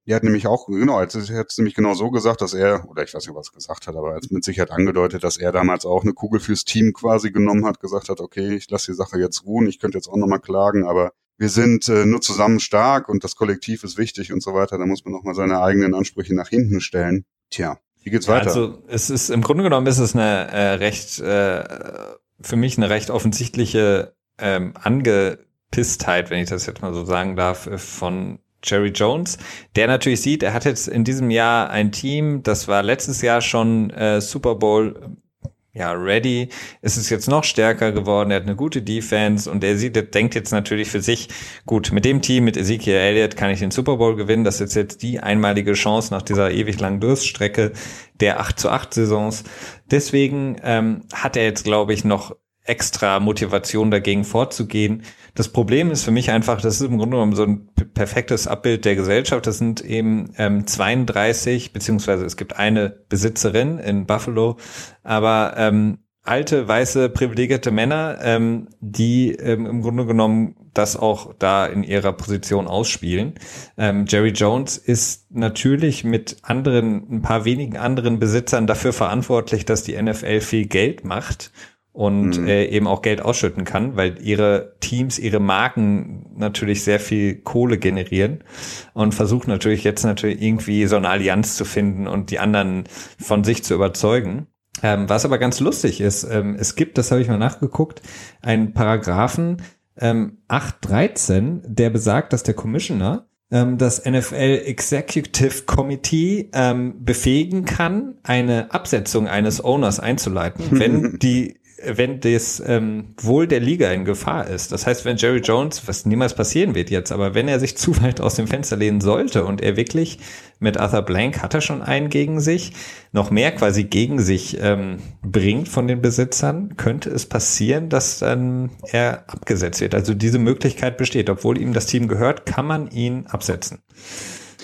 die hat nämlich auch, genau, er hat es nämlich genau so gesagt, dass er, oder ich weiß nicht, was er gesagt hat, aber er hat mit Sicherheit angedeutet, dass er damals auch eine Kugel fürs Team quasi genommen hat, gesagt hat, okay, ich lasse die Sache jetzt ruhen, ich könnte jetzt auch nochmal klagen, aber wir sind äh, nur zusammen stark und das Kollektiv ist wichtig und so weiter. Da muss man nochmal seine eigenen Ansprüche nach hinten stellen. Tja, wie geht's weiter? Also es ist im Grunde genommen ist es eine äh, recht äh, für mich eine recht offensichtliche ähm, Angepisstheit, wenn ich das jetzt mal so sagen darf, äh, von Jerry Jones, der natürlich sieht, er hat jetzt in diesem Jahr ein Team, das war letztes Jahr schon äh, Super Bowl ja, ready. ist Es jetzt noch stärker geworden. Er hat eine gute Defense und er sieht, denkt jetzt natürlich für sich, gut, mit dem Team, mit Ezekiel Elliott kann ich den Super Bowl gewinnen. Das ist jetzt die einmalige Chance nach dieser ewig langen Durststrecke der 8 zu 8 Saisons. Deswegen ähm, hat er jetzt, glaube ich, noch extra Motivation dagegen vorzugehen. Das Problem ist für mich einfach, das ist im Grunde genommen so ein perfektes Abbild der Gesellschaft. Das sind eben ähm, 32, beziehungsweise es gibt eine Besitzerin in Buffalo, aber ähm, alte, weiße, privilegierte Männer, ähm, die ähm, im Grunde genommen das auch da in ihrer Position ausspielen. Ähm, Jerry Jones ist natürlich mit anderen, ein paar wenigen anderen Besitzern dafür verantwortlich, dass die NFL viel Geld macht und mhm. äh, eben auch Geld ausschütten kann, weil ihre Teams, ihre Marken natürlich sehr viel Kohle generieren und versucht natürlich jetzt natürlich irgendwie so eine Allianz zu finden und die anderen von sich zu überzeugen. Ähm, was aber ganz lustig ist, ähm, es gibt, das habe ich mal nachgeguckt, einen Paragraphen ähm, 813, der besagt, dass der Commissioner ähm, das NFL Executive Committee ähm, befähigen kann, eine Absetzung eines Owners einzuleiten, wenn die wenn das ähm, Wohl der Liga in Gefahr ist. Das heißt, wenn Jerry Jones, was niemals passieren wird jetzt, aber wenn er sich zu weit aus dem Fenster lehnen sollte und er wirklich mit Arthur Blank hat er schon einen gegen sich, noch mehr quasi gegen sich ähm, bringt von den Besitzern, könnte es passieren, dass dann er abgesetzt wird. Also diese Möglichkeit besteht. Obwohl ihm das Team gehört, kann man ihn absetzen.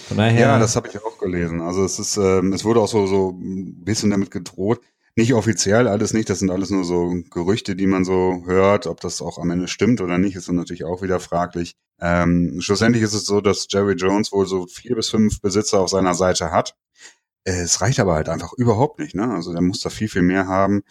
Von daher, ja, das habe ich auch gelesen. Also es ist, ähm, es wurde auch so so ein bisschen damit gedroht nicht offiziell alles nicht, das sind alles nur so Gerüchte, die man so hört. Ob das auch am Ende stimmt oder nicht, ist dann natürlich auch wieder fraglich. Ähm, schlussendlich ist es so, dass Jerry Jones wohl so vier bis fünf Besitzer auf seiner Seite hat. Es reicht aber halt einfach überhaupt nicht. Ne? Also der muss da viel, viel mehr haben,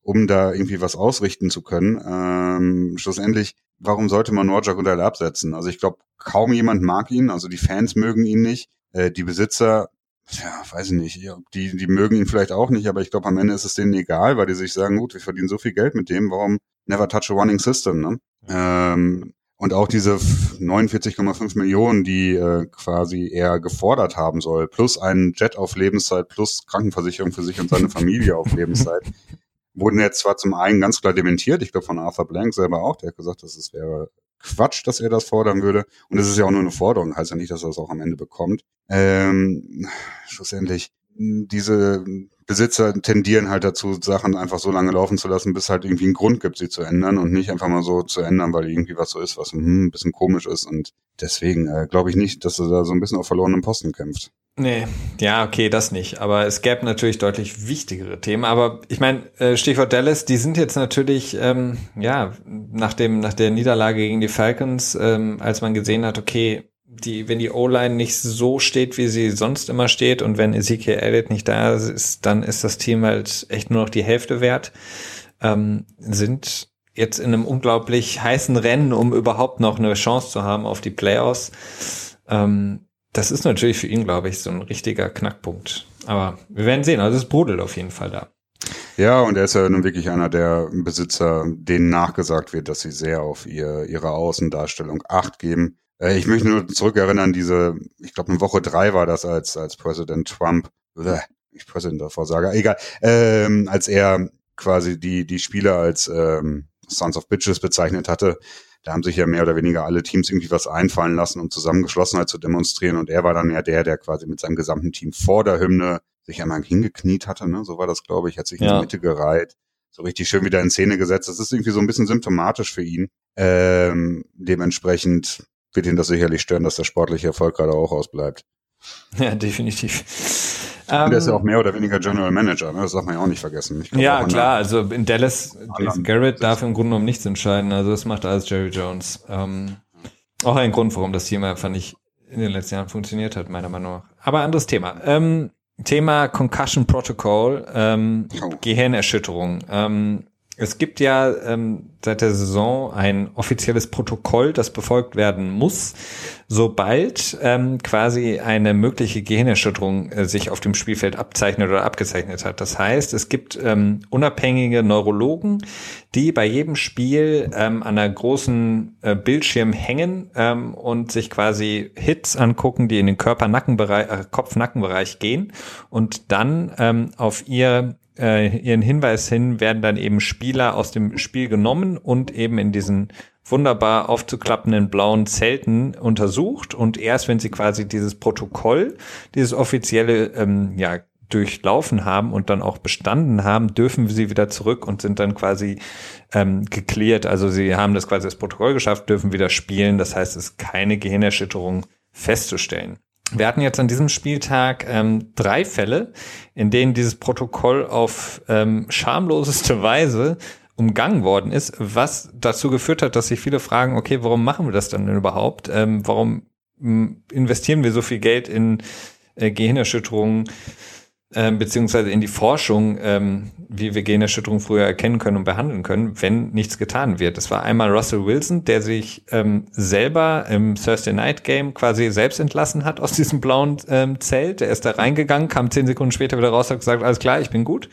um da irgendwie was ausrichten zu können. Ähm, schlussendlich, warum sollte man Roger Goodell absetzen? Also ich glaube, kaum jemand mag ihn. Also die Fans mögen ihn nicht. Äh, die Besitzer ja, weiß ich nicht, die, die mögen ihn vielleicht auch nicht, aber ich glaube, am Ende ist es denen egal, weil die sich sagen, gut, wir verdienen so viel Geld mit dem, warum never touch a running system, ne? Ähm, und auch diese 49,5 Millionen, die äh, quasi er gefordert haben soll, plus einen Jet auf Lebenszeit, plus Krankenversicherung für sich und seine Familie auf Lebenszeit, wurden jetzt zwar zum einen ganz klar dementiert, ich glaube von Arthur Blank selber auch, der hat gesagt, dass es wäre Quatsch, dass er das fordern würde. Und es ist ja auch nur eine Forderung, heißt ja nicht, dass er es auch am Ende bekommt. Ähm, schlussendlich, diese Besitzer tendieren halt dazu, Sachen einfach so lange laufen zu lassen, bis halt irgendwie einen Grund gibt, sie zu ändern und nicht einfach mal so zu ändern, weil irgendwie was so ist, was hm, ein bisschen komisch ist. Und deswegen äh, glaube ich nicht, dass er da so ein bisschen auf verlorenen Posten kämpft. Nee, ja, okay, das nicht. Aber es gäbe natürlich deutlich wichtigere Themen. Aber ich meine, äh, Stichwort Dallas, die sind jetzt natürlich, ähm, ja, nach dem, nach der Niederlage gegen die Falcons, ähm, als man gesehen hat, okay, die, wenn die O-Line nicht so steht, wie sie sonst immer steht und wenn Ezekiel Elliott nicht da ist, dann ist das Team halt echt nur noch die Hälfte wert, ähm, sind jetzt in einem unglaublich heißen Rennen, um überhaupt noch eine Chance zu haben auf die Playoffs. Ähm, das ist natürlich für ihn, glaube ich, so ein richtiger Knackpunkt. Aber wir werden sehen. Also es brodelt auf jeden Fall da. Ja, und er ist ja nun wirklich einer der Besitzer, denen nachgesagt wird, dass sie sehr auf ihr, ihre Außendarstellung Acht geben. Äh, ich möchte nur zurückerinnern, diese, ich glaube, eine Woche drei war das, als, als Präsident Trump, äh, ich Präsident davor sage, egal, ähm, als er quasi die, die Spieler als ähm, Sons of Bitches bezeichnet hatte, da haben sich ja mehr oder weniger alle Teams irgendwie was einfallen lassen, um Zusammengeschlossenheit zu demonstrieren. Und er war dann ja der, der quasi mit seinem gesamten Team vor der Hymne sich einmal hingekniet hatte, ne? So war das, glaube ich, hat sich ja. in die Mitte gereiht, so richtig schön wieder in Szene gesetzt. Das ist irgendwie so ein bisschen symptomatisch für ihn. Ähm, dementsprechend wird ihn das sicherlich stören, dass der sportliche Erfolg gerade auch ausbleibt. Ja, definitiv. Und der ist ja ähm, auch mehr oder weniger General Manager, ne? das darf man ja auch nicht vergessen. Glaub, ja, klar, also in Dallas, Garrett darf im Grunde genommen nichts entscheiden, also das macht alles Jerry Jones. Ähm, auch ein Grund, warum das Thema, fand ich, in den letzten Jahren funktioniert hat, meiner Meinung nach. Aber anderes Thema. Ähm, Thema Concussion Protocol, ähm, oh. Gehirnerschütterung. Ähm, es gibt ja ähm, seit der Saison ein offizielles Protokoll, das befolgt werden muss, sobald ähm, quasi eine mögliche Gehirnerschütterung äh, sich auf dem Spielfeld abzeichnet oder abgezeichnet hat. Das heißt, es gibt ähm, unabhängige Neurologen, die bei jedem Spiel ähm, an einer großen äh, Bildschirm hängen ähm, und sich quasi Hits angucken, die in den Körper-Nackenbereich, äh, Kopf-Nackenbereich gehen und dann ähm, auf ihr äh, ihren Hinweis hin werden dann eben Spieler aus dem Spiel genommen und eben in diesen wunderbar aufzuklappenden blauen Zelten untersucht und erst wenn sie quasi dieses Protokoll, dieses offizielle ähm, ja durchlaufen haben und dann auch bestanden haben, dürfen sie wieder zurück und sind dann quasi ähm, geklärt. Also sie haben das quasi das Protokoll geschafft, dürfen wieder spielen. Das heißt, es ist keine Gehirnerschütterung festzustellen. Wir hatten jetzt an diesem Spieltag ähm, drei Fälle, in denen dieses Protokoll auf ähm, schamloseste Weise umgangen worden ist, was dazu geführt hat, dass sich viele fragen, okay, warum machen wir das dann überhaupt? Ähm, warum investieren wir so viel Geld in äh, Gehirnerschütterungen? Ähm, beziehungsweise in die Forschung, ähm, wie wir Generschütterung früher erkennen können und behandeln können, wenn nichts getan wird. Das war einmal Russell Wilson, der sich ähm, selber im Thursday Night Game quasi selbst entlassen hat aus diesem blauen ähm, Zelt. Der ist da reingegangen, kam zehn Sekunden später wieder raus, hat gesagt, alles klar, ich bin gut,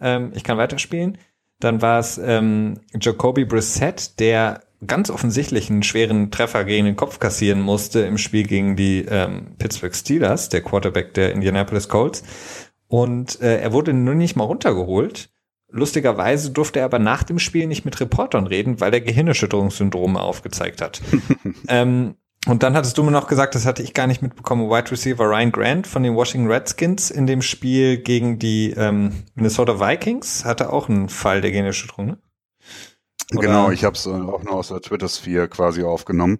ähm, ich kann weiterspielen. Dann war es ähm, Jacoby Brissett, der ganz offensichtlich einen schweren Treffer gegen den Kopf kassieren musste im Spiel gegen die ähm, Pittsburgh Steelers, der Quarterback der Indianapolis Colts. Und äh, er wurde nur nicht mal runtergeholt. Lustigerweise durfte er aber nach dem Spiel nicht mit Reportern reden, weil er Gehirnerschütterungssyndrome aufgezeigt hat. ähm, und dann hattest du mir noch gesagt, das hatte ich gar nicht mitbekommen, Wide Receiver Ryan Grant von den Washington Redskins in dem Spiel gegen die ähm, Minnesota Vikings hatte auch einen Fall der Gehirnerschütterung, ne? Oder? Genau, ich habe es auch nur aus der Twitter-Sphere quasi aufgenommen.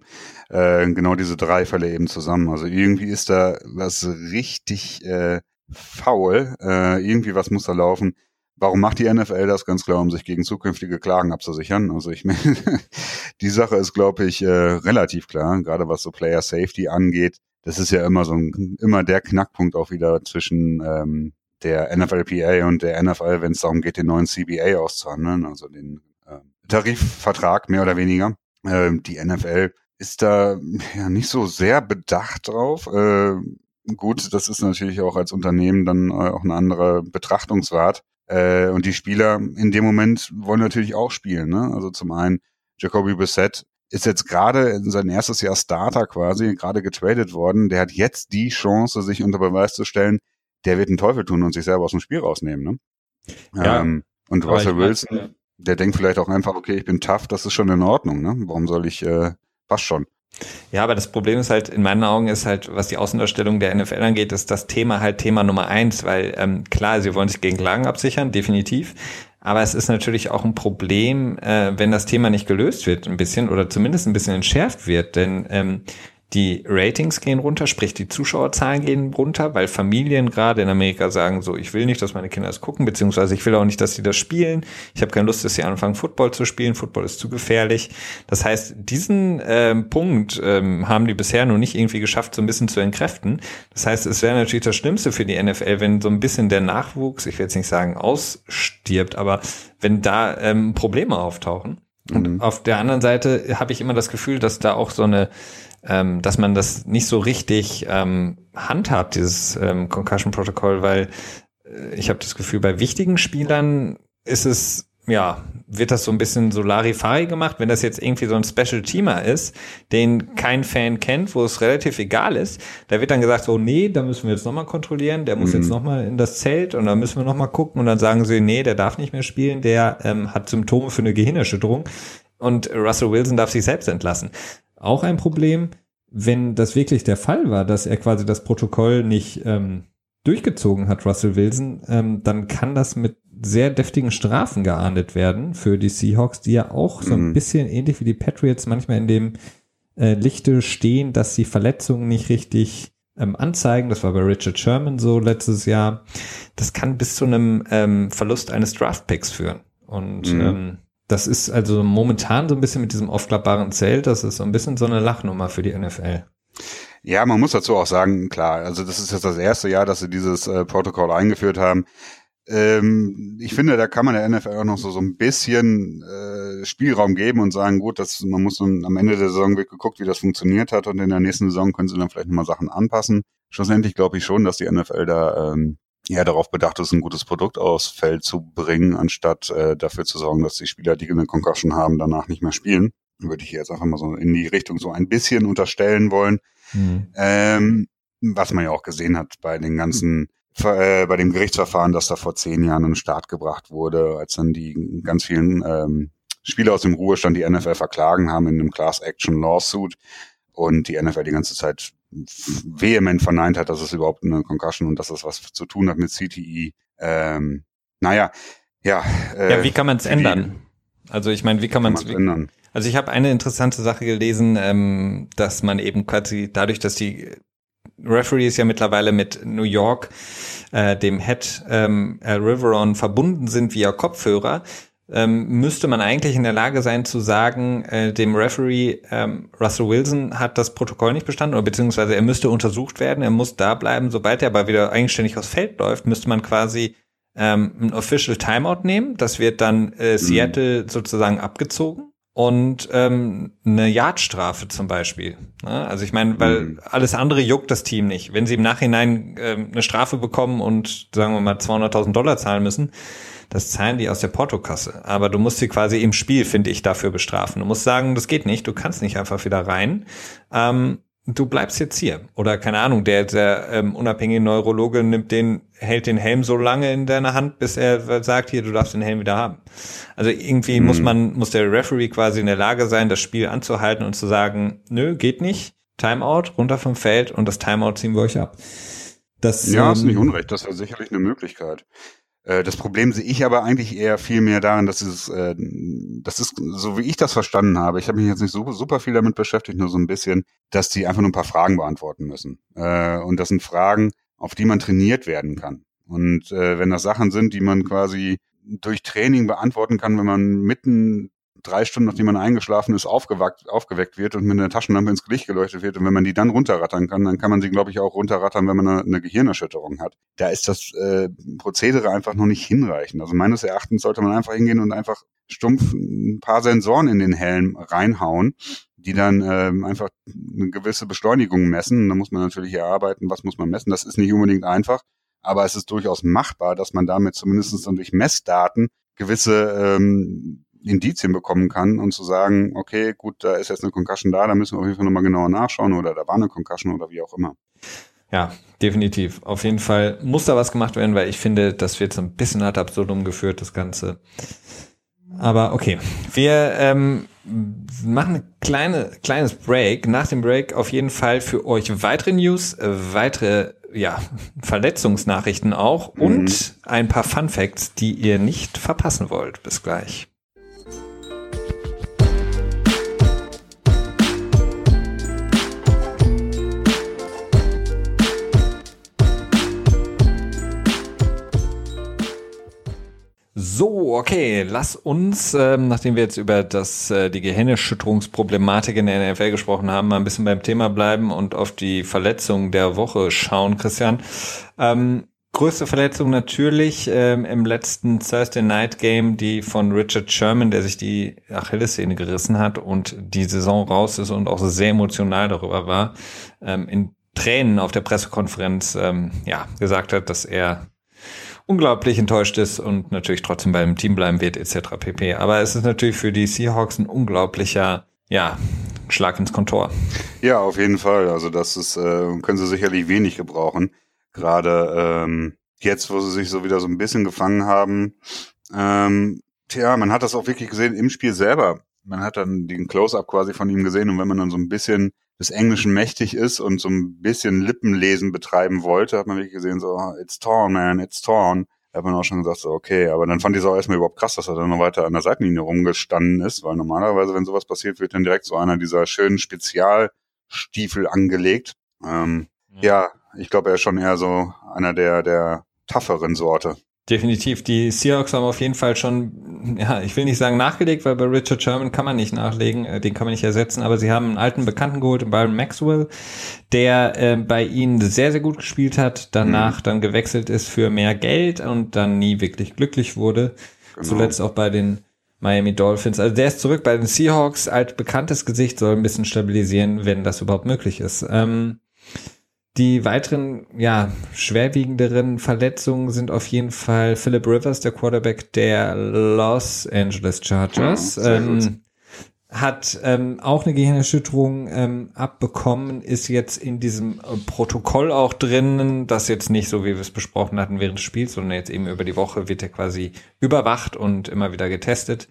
Äh, genau diese drei Fälle eben zusammen. Also irgendwie ist da was richtig äh, faul. Äh, irgendwie was muss da laufen. Warum macht die NFL das? Ganz klar, um sich gegen zukünftige Klagen abzusichern. Also ich meine, die Sache ist, glaube ich, äh, relativ klar, gerade was so Player Safety angeht. Das ist ja immer so ein, immer der Knackpunkt auch wieder zwischen ähm, der NFLPA und der NFL, wenn es darum geht, den neuen CBA auszuhandeln, also den äh, Tarifvertrag mehr oder weniger. Äh, die NFL ist da ja nicht so sehr bedacht drauf. Äh, gut, das ist natürlich auch als Unternehmen dann äh, auch ein anderer Betrachtungswert. Äh, und die Spieler in dem Moment wollen natürlich auch spielen. Ne? Also zum einen Jacoby Bissett ist jetzt gerade in sein erstes Jahr Starter quasi, gerade getradet worden. Der hat jetzt die Chance, sich unter Beweis zu stellen, der wird einen Teufel tun und sich selber aus dem Spiel rausnehmen. Ne? Ja, ähm, und Russell Wilson, der denkt vielleicht auch einfach, okay, ich bin tough, das ist schon in Ordnung. Ne? Warum soll ich, äh, passt schon. Ja, aber das Problem ist halt, in meinen Augen ist halt, was die Außendarstellung der NFL angeht, ist das Thema halt Thema Nummer eins, weil ähm, klar, sie wollen sich gegen Lagen absichern, definitiv. Aber es ist natürlich auch ein Problem, äh, wenn das Thema nicht gelöst wird, ein bisschen oder zumindest ein bisschen entschärft wird, denn ähm, die Ratings gehen runter, sprich die Zuschauerzahlen gehen runter, weil Familien gerade in Amerika sagen so, ich will nicht, dass meine Kinder das gucken, beziehungsweise ich will auch nicht, dass sie das spielen. Ich habe keine Lust, dass sie anfangen, Football zu spielen. Football ist zu gefährlich. Das heißt, diesen ähm, Punkt ähm, haben die bisher noch nicht irgendwie geschafft, so ein bisschen zu entkräften. Das heißt, es wäre natürlich das Schlimmste für die NFL, wenn so ein bisschen der Nachwuchs, ich will jetzt nicht sagen ausstirbt, aber wenn da ähm, Probleme auftauchen. Und mhm. auf der anderen Seite habe ich immer das Gefühl, dass da auch so eine ähm, dass man das nicht so richtig ähm, handhabt, dieses ähm, Concussion-Protokoll, weil äh, ich habe das Gefühl, bei wichtigen Spielern ist es ja, wird das so ein bisschen Solarifari gemacht, wenn das jetzt irgendwie so ein Special Teamer ist, den kein Fan kennt, wo es relativ egal ist, da wird dann gesagt so, nee, da müssen wir jetzt nochmal kontrollieren, der muss mhm. jetzt nochmal in das Zelt und dann müssen wir nochmal gucken und dann sagen sie, nee, der darf nicht mehr spielen, der ähm, hat Symptome für eine Gehirnerschütterung und Russell Wilson darf sich selbst entlassen auch ein Problem, wenn das wirklich der Fall war, dass er quasi das Protokoll nicht ähm, durchgezogen hat, Russell Wilson, ähm, dann kann das mit sehr deftigen Strafen geahndet werden für die Seahawks, die ja auch so ein mhm. bisschen ähnlich wie die Patriots manchmal in dem äh, Lichte stehen, dass sie Verletzungen nicht richtig ähm, anzeigen. Das war bei Richard Sherman so letztes Jahr. Das kann bis zu einem ähm, Verlust eines Draftpicks führen. Und mhm. ähm, das ist also momentan so ein bisschen mit diesem aufklappbaren Zelt, das ist so ein bisschen so eine Lachnummer für die NFL. Ja, man muss dazu auch sagen, klar, also das ist jetzt das erste Jahr, dass sie dieses äh, Protokoll eingeführt haben. Ähm, ich finde, da kann man der NFL auch noch so, so ein bisschen äh, Spielraum geben und sagen, gut, das, man muss dann, am Ende der Saison wird geguckt, wie das funktioniert hat und in der nächsten Saison können sie dann vielleicht nochmal Sachen anpassen. Schlussendlich glaube ich schon, dass die NFL da ähm, eher darauf bedacht ist, ein gutes Produkt aufs Feld zu bringen, anstatt äh, dafür zu sorgen, dass die Spieler, die eine Concussion haben, danach nicht mehr spielen. Würde ich jetzt einfach mal so in die Richtung so ein bisschen unterstellen wollen. Mhm. Ähm, was man ja auch gesehen hat bei den ganzen äh, bei dem Gerichtsverfahren, das da vor zehn Jahren an den Start gebracht wurde, als dann die ganz vielen ähm, Spieler aus dem Ruhestand die NFL verklagen haben in einem Class Action Lawsuit und die NFL die ganze Zeit vehement verneint hat, dass es überhaupt eine Concussion und dass es was zu tun hat mit CTE. Ähm, naja, ja. Äh, ja, wie kann man es ändern? Also ich meine, wie kann man es ändern? Also ich habe eine interessante Sache gelesen, ähm, dass man eben quasi dadurch, dass die Referees ja mittlerweile mit New York, äh, dem Head ähm, Riveron verbunden sind via Kopfhörer, ähm, müsste man eigentlich in der Lage sein zu sagen, äh, dem Referee ähm, Russell Wilson hat das Protokoll nicht bestanden oder beziehungsweise er müsste untersucht werden, er muss da bleiben. Sobald er aber wieder eigenständig aufs Feld läuft, müsste man quasi ähm, ein Official Timeout nehmen. Das wird dann äh, mhm. Seattle mhm. sozusagen abgezogen und ähm, eine Yardstrafe zum Beispiel. Ja, also ich meine, weil mhm. alles andere juckt das Team nicht. Wenn sie im Nachhinein ähm, eine Strafe bekommen und sagen wir mal 200.000 Dollar zahlen müssen, das zahlen die aus der Portokasse. Aber du musst sie quasi im Spiel, finde ich, dafür bestrafen. Du musst sagen, das geht nicht, du kannst nicht einfach wieder rein. Ähm, du bleibst jetzt hier. Oder keine Ahnung, der, der ähm, unabhängige Neurologe nimmt den, hält den Helm so lange in deiner Hand, bis er sagt, hier, du darfst den Helm wieder haben. Also irgendwie mhm. muss man, muss der Referee quasi in der Lage sein, das Spiel anzuhalten und zu sagen, nö, geht nicht, Timeout, runter vom Feld und das Timeout ziehen wir euch ab. Das, ja, ähm, ist nicht unrecht, das wäre sicherlich eine Möglichkeit. Äh, das Problem sehe ich aber eigentlich eher viel mehr darin, dass es, äh, das ist, so wie ich das verstanden habe, ich habe mich jetzt nicht so super viel damit beschäftigt, nur so ein bisschen, dass die einfach nur ein paar Fragen beantworten müssen. Äh, und das sind Fragen, auf die man trainiert werden kann. Und äh, wenn das Sachen sind, die man quasi durch Training beantworten kann, wenn man mitten drei Stunden, nachdem man eingeschlafen ist, aufgeweckt, aufgeweckt wird und mit einer Taschenlampe ins Gesicht geleuchtet wird. Und wenn man die dann runterrattern kann, dann kann man sie, glaube ich, auch runterrattern, wenn man eine, eine Gehirnerschütterung hat. Da ist das äh, Prozedere einfach noch nicht hinreichend. Also meines Erachtens sollte man einfach hingehen und einfach stumpf ein paar Sensoren in den Helm reinhauen, die dann ähm, einfach eine gewisse Beschleunigung messen. Da muss man natürlich erarbeiten, was muss man messen. Das ist nicht unbedingt einfach, aber es ist durchaus machbar, dass man damit zumindest durch Messdaten gewisse ähm, Indizien bekommen kann und zu sagen, okay, gut, da ist jetzt eine Concussion da, da müssen wir auf jeden Fall nochmal genauer nachschauen oder da war eine Concussion oder wie auch immer. Ja, definitiv. Auf jeden Fall muss da was gemacht werden, weil ich finde, das wird so ein bisschen ad absurdum geführt, das Ganze. Aber okay, wir ähm, machen ein kleine, kleines Break. Nach dem Break auf jeden Fall für euch weitere News, äh, weitere ja, Verletzungsnachrichten auch mhm. und ein paar Fun Facts, die ihr nicht verpassen wollt. Bis gleich. So, okay, lass uns, ähm, nachdem wir jetzt über das, äh, die Gehirnerschütterungsproblematik in der NFL gesprochen haben, mal ein bisschen beim Thema bleiben und auf die Verletzung der Woche schauen, Christian. Ähm, größte Verletzung natürlich ähm, im letzten Thursday Night Game, die von Richard Sherman, der sich die Achillessehne gerissen hat und die Saison raus ist und auch sehr emotional darüber war, ähm, in Tränen auf der Pressekonferenz ähm, ja gesagt hat, dass er unglaublich enttäuscht ist und natürlich trotzdem beim Team bleiben wird etc. pp. Aber es ist natürlich für die Seahawks ein unglaublicher, ja, Schlag ins Kontor. Ja, auf jeden Fall. Also das ist, äh, können sie sicherlich wenig gebrauchen. Gerade ähm, jetzt, wo sie sich so wieder so ein bisschen gefangen haben. Ähm, tja, man hat das auch wirklich gesehen im Spiel selber. Man hat dann den Close-up quasi von ihm gesehen und wenn man dann so ein bisschen des Englischen mächtig ist und so ein bisschen Lippenlesen betreiben wollte, hat man wirklich gesehen, so, ah, it's torn, man, it's torn. Da hat man auch schon gesagt, so, okay, aber dann fand ich es auch erstmal überhaupt krass, dass er dann noch weiter an der Seitenlinie rumgestanden ist, weil normalerweise, wenn sowas passiert, wird dann direkt so einer dieser schönen Spezialstiefel angelegt. Ähm, ja. ja, ich glaube, er ist schon eher so einer der, der tougheren Sorte. Definitiv. Die Seahawks haben auf jeden Fall schon, ja, ich will nicht sagen nachgelegt, weil bei Richard Sherman kann man nicht nachlegen, äh, den kann man nicht ersetzen, aber sie haben einen alten Bekannten geholt, Byron Maxwell, der äh, bei ihnen sehr, sehr gut gespielt hat, danach mhm. dann gewechselt ist für mehr Geld und dann nie wirklich glücklich wurde. Genau. Zuletzt auch bei den Miami Dolphins. Also der ist zurück bei den Seahawks, alt bekanntes Gesicht, soll ein bisschen stabilisieren, wenn das überhaupt möglich ist. Ähm, die weiteren, ja, schwerwiegenderen Verletzungen sind auf jeden Fall Philip Rivers, der Quarterback der Los Angeles Chargers. Ja, ähm, hat ähm, auch eine Gehirnerschütterung ähm, abbekommen, ist jetzt in diesem äh, Protokoll auch drin, das jetzt nicht so, wie wir es besprochen hatten während des Spiels, sondern jetzt eben über die Woche wird er quasi überwacht und immer wieder getestet.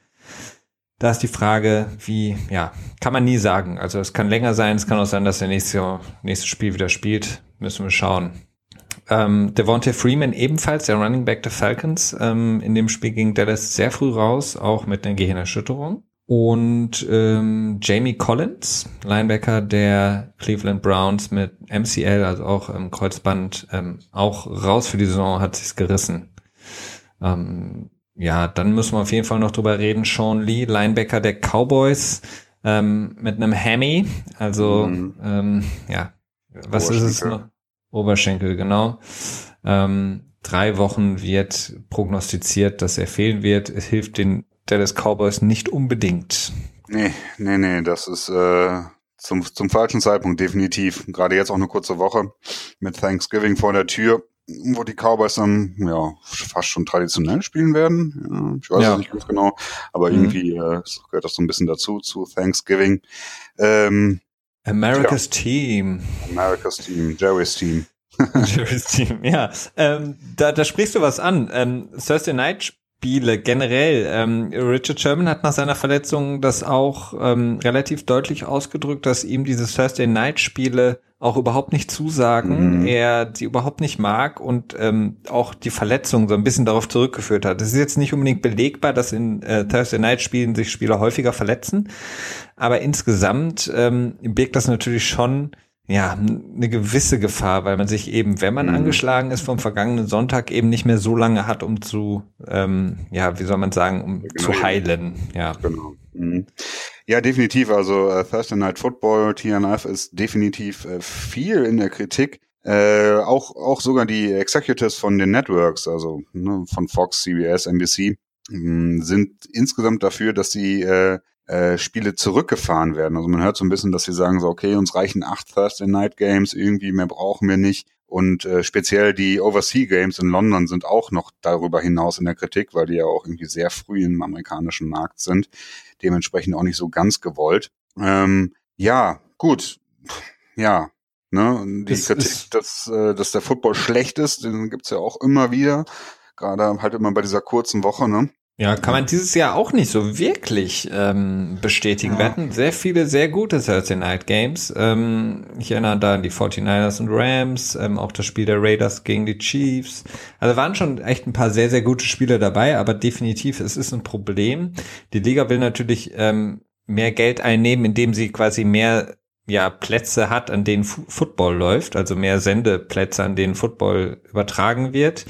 Da ist die Frage, wie, ja, kann man nie sagen. Also es kann länger sein, es kann auch sein, dass der nächste, nächste Spiel wieder spielt. Müssen wir schauen. Ähm, Devontae Freeman ebenfalls, der Running Back der Falcons. Ähm, in dem Spiel ging Dallas sehr früh raus, auch mit einer Gehirnerschütterung. Und ähm, Jamie Collins, Linebacker der Cleveland Browns mit MCL, also auch im Kreuzband, ähm, auch raus für die Saison, hat sich's gerissen. Ähm, ja, dann müssen wir auf jeden Fall noch drüber reden. Sean Lee, Linebacker der Cowboys, ähm, mit einem Hammy. Also, mhm. ähm, ja, was ist es noch? Oberschenkel, genau. Ähm, drei Wochen wird prognostiziert, dass er fehlen wird. Es hilft den Dallas Cowboys nicht unbedingt. Nee, nee, nee, das ist äh, zum, zum falschen Zeitpunkt definitiv. Gerade jetzt auch eine kurze Woche mit Thanksgiving vor der Tür wo die Cowboys dann ja fast schon traditionell spielen werden. Ja, ich weiß ja. es nicht ganz genau, aber mhm. irgendwie äh, gehört das so ein bisschen dazu zu Thanksgiving. Ähm, America's ja. Team. America's Team, Jerry's Team. Jerry's Team, ja. Ähm, da, da sprichst du was an. Ähm, Thursday Night Spiele generell. Ähm, Richard Sherman hat nach seiner Verletzung das auch ähm, relativ deutlich ausgedrückt, dass ihm diese Thursday Night Spiele auch überhaupt nicht zusagen, mhm. er sie überhaupt nicht mag und ähm, auch die Verletzung so ein bisschen darauf zurückgeführt hat. Es ist jetzt nicht unbedingt belegbar, dass in äh, Thursday Night Spielen sich Spieler häufiger verletzen, aber insgesamt ähm, birgt das natürlich schon ja, eine gewisse Gefahr, weil man sich eben, wenn man mhm. angeschlagen ist vom vergangenen Sonntag, eben nicht mehr so lange hat, um zu, ähm, ja, wie soll man sagen, um genau. zu heilen. Ja, genau. Mhm. Ja, definitiv. Also äh, Thursday Night Football, TNF ist definitiv äh, viel in der Kritik. Äh, auch, auch sogar die Executives von den Networks, also ne, von Fox, CBS, NBC, mh, sind insgesamt dafür, dass die äh, äh, Spiele zurückgefahren werden. Also man hört so ein bisschen, dass sie sagen so, okay, uns reichen acht Thursday Night Games, irgendwie mehr brauchen wir nicht. Und äh, speziell die Overseas Games in London sind auch noch darüber hinaus in der Kritik, weil die ja auch irgendwie sehr früh im amerikanischen Markt sind. Dementsprechend auch nicht so ganz gewollt. Ähm, ja, gut. Ja, ne? Die das Kritik, dass, äh, dass der Football schlecht ist, den gibt's ja auch immer wieder. Gerade halt immer bei dieser kurzen Woche, ne? Ja, kann man dieses Jahr auch nicht so wirklich ähm, bestätigen. Ja. Wir hatten sehr viele sehr gute Thursday Night Games. Ähm, ich erinnere da an die 49ers und Rams, ähm, auch das Spiel der Raiders gegen die Chiefs. Also waren schon echt ein paar sehr, sehr gute Spiele dabei, aber definitiv, es ist ein Problem. Die Liga will natürlich ähm, mehr Geld einnehmen, indem sie quasi mehr ja, Plätze hat, an denen F Football läuft, also mehr Sendeplätze, an denen Football übertragen wird.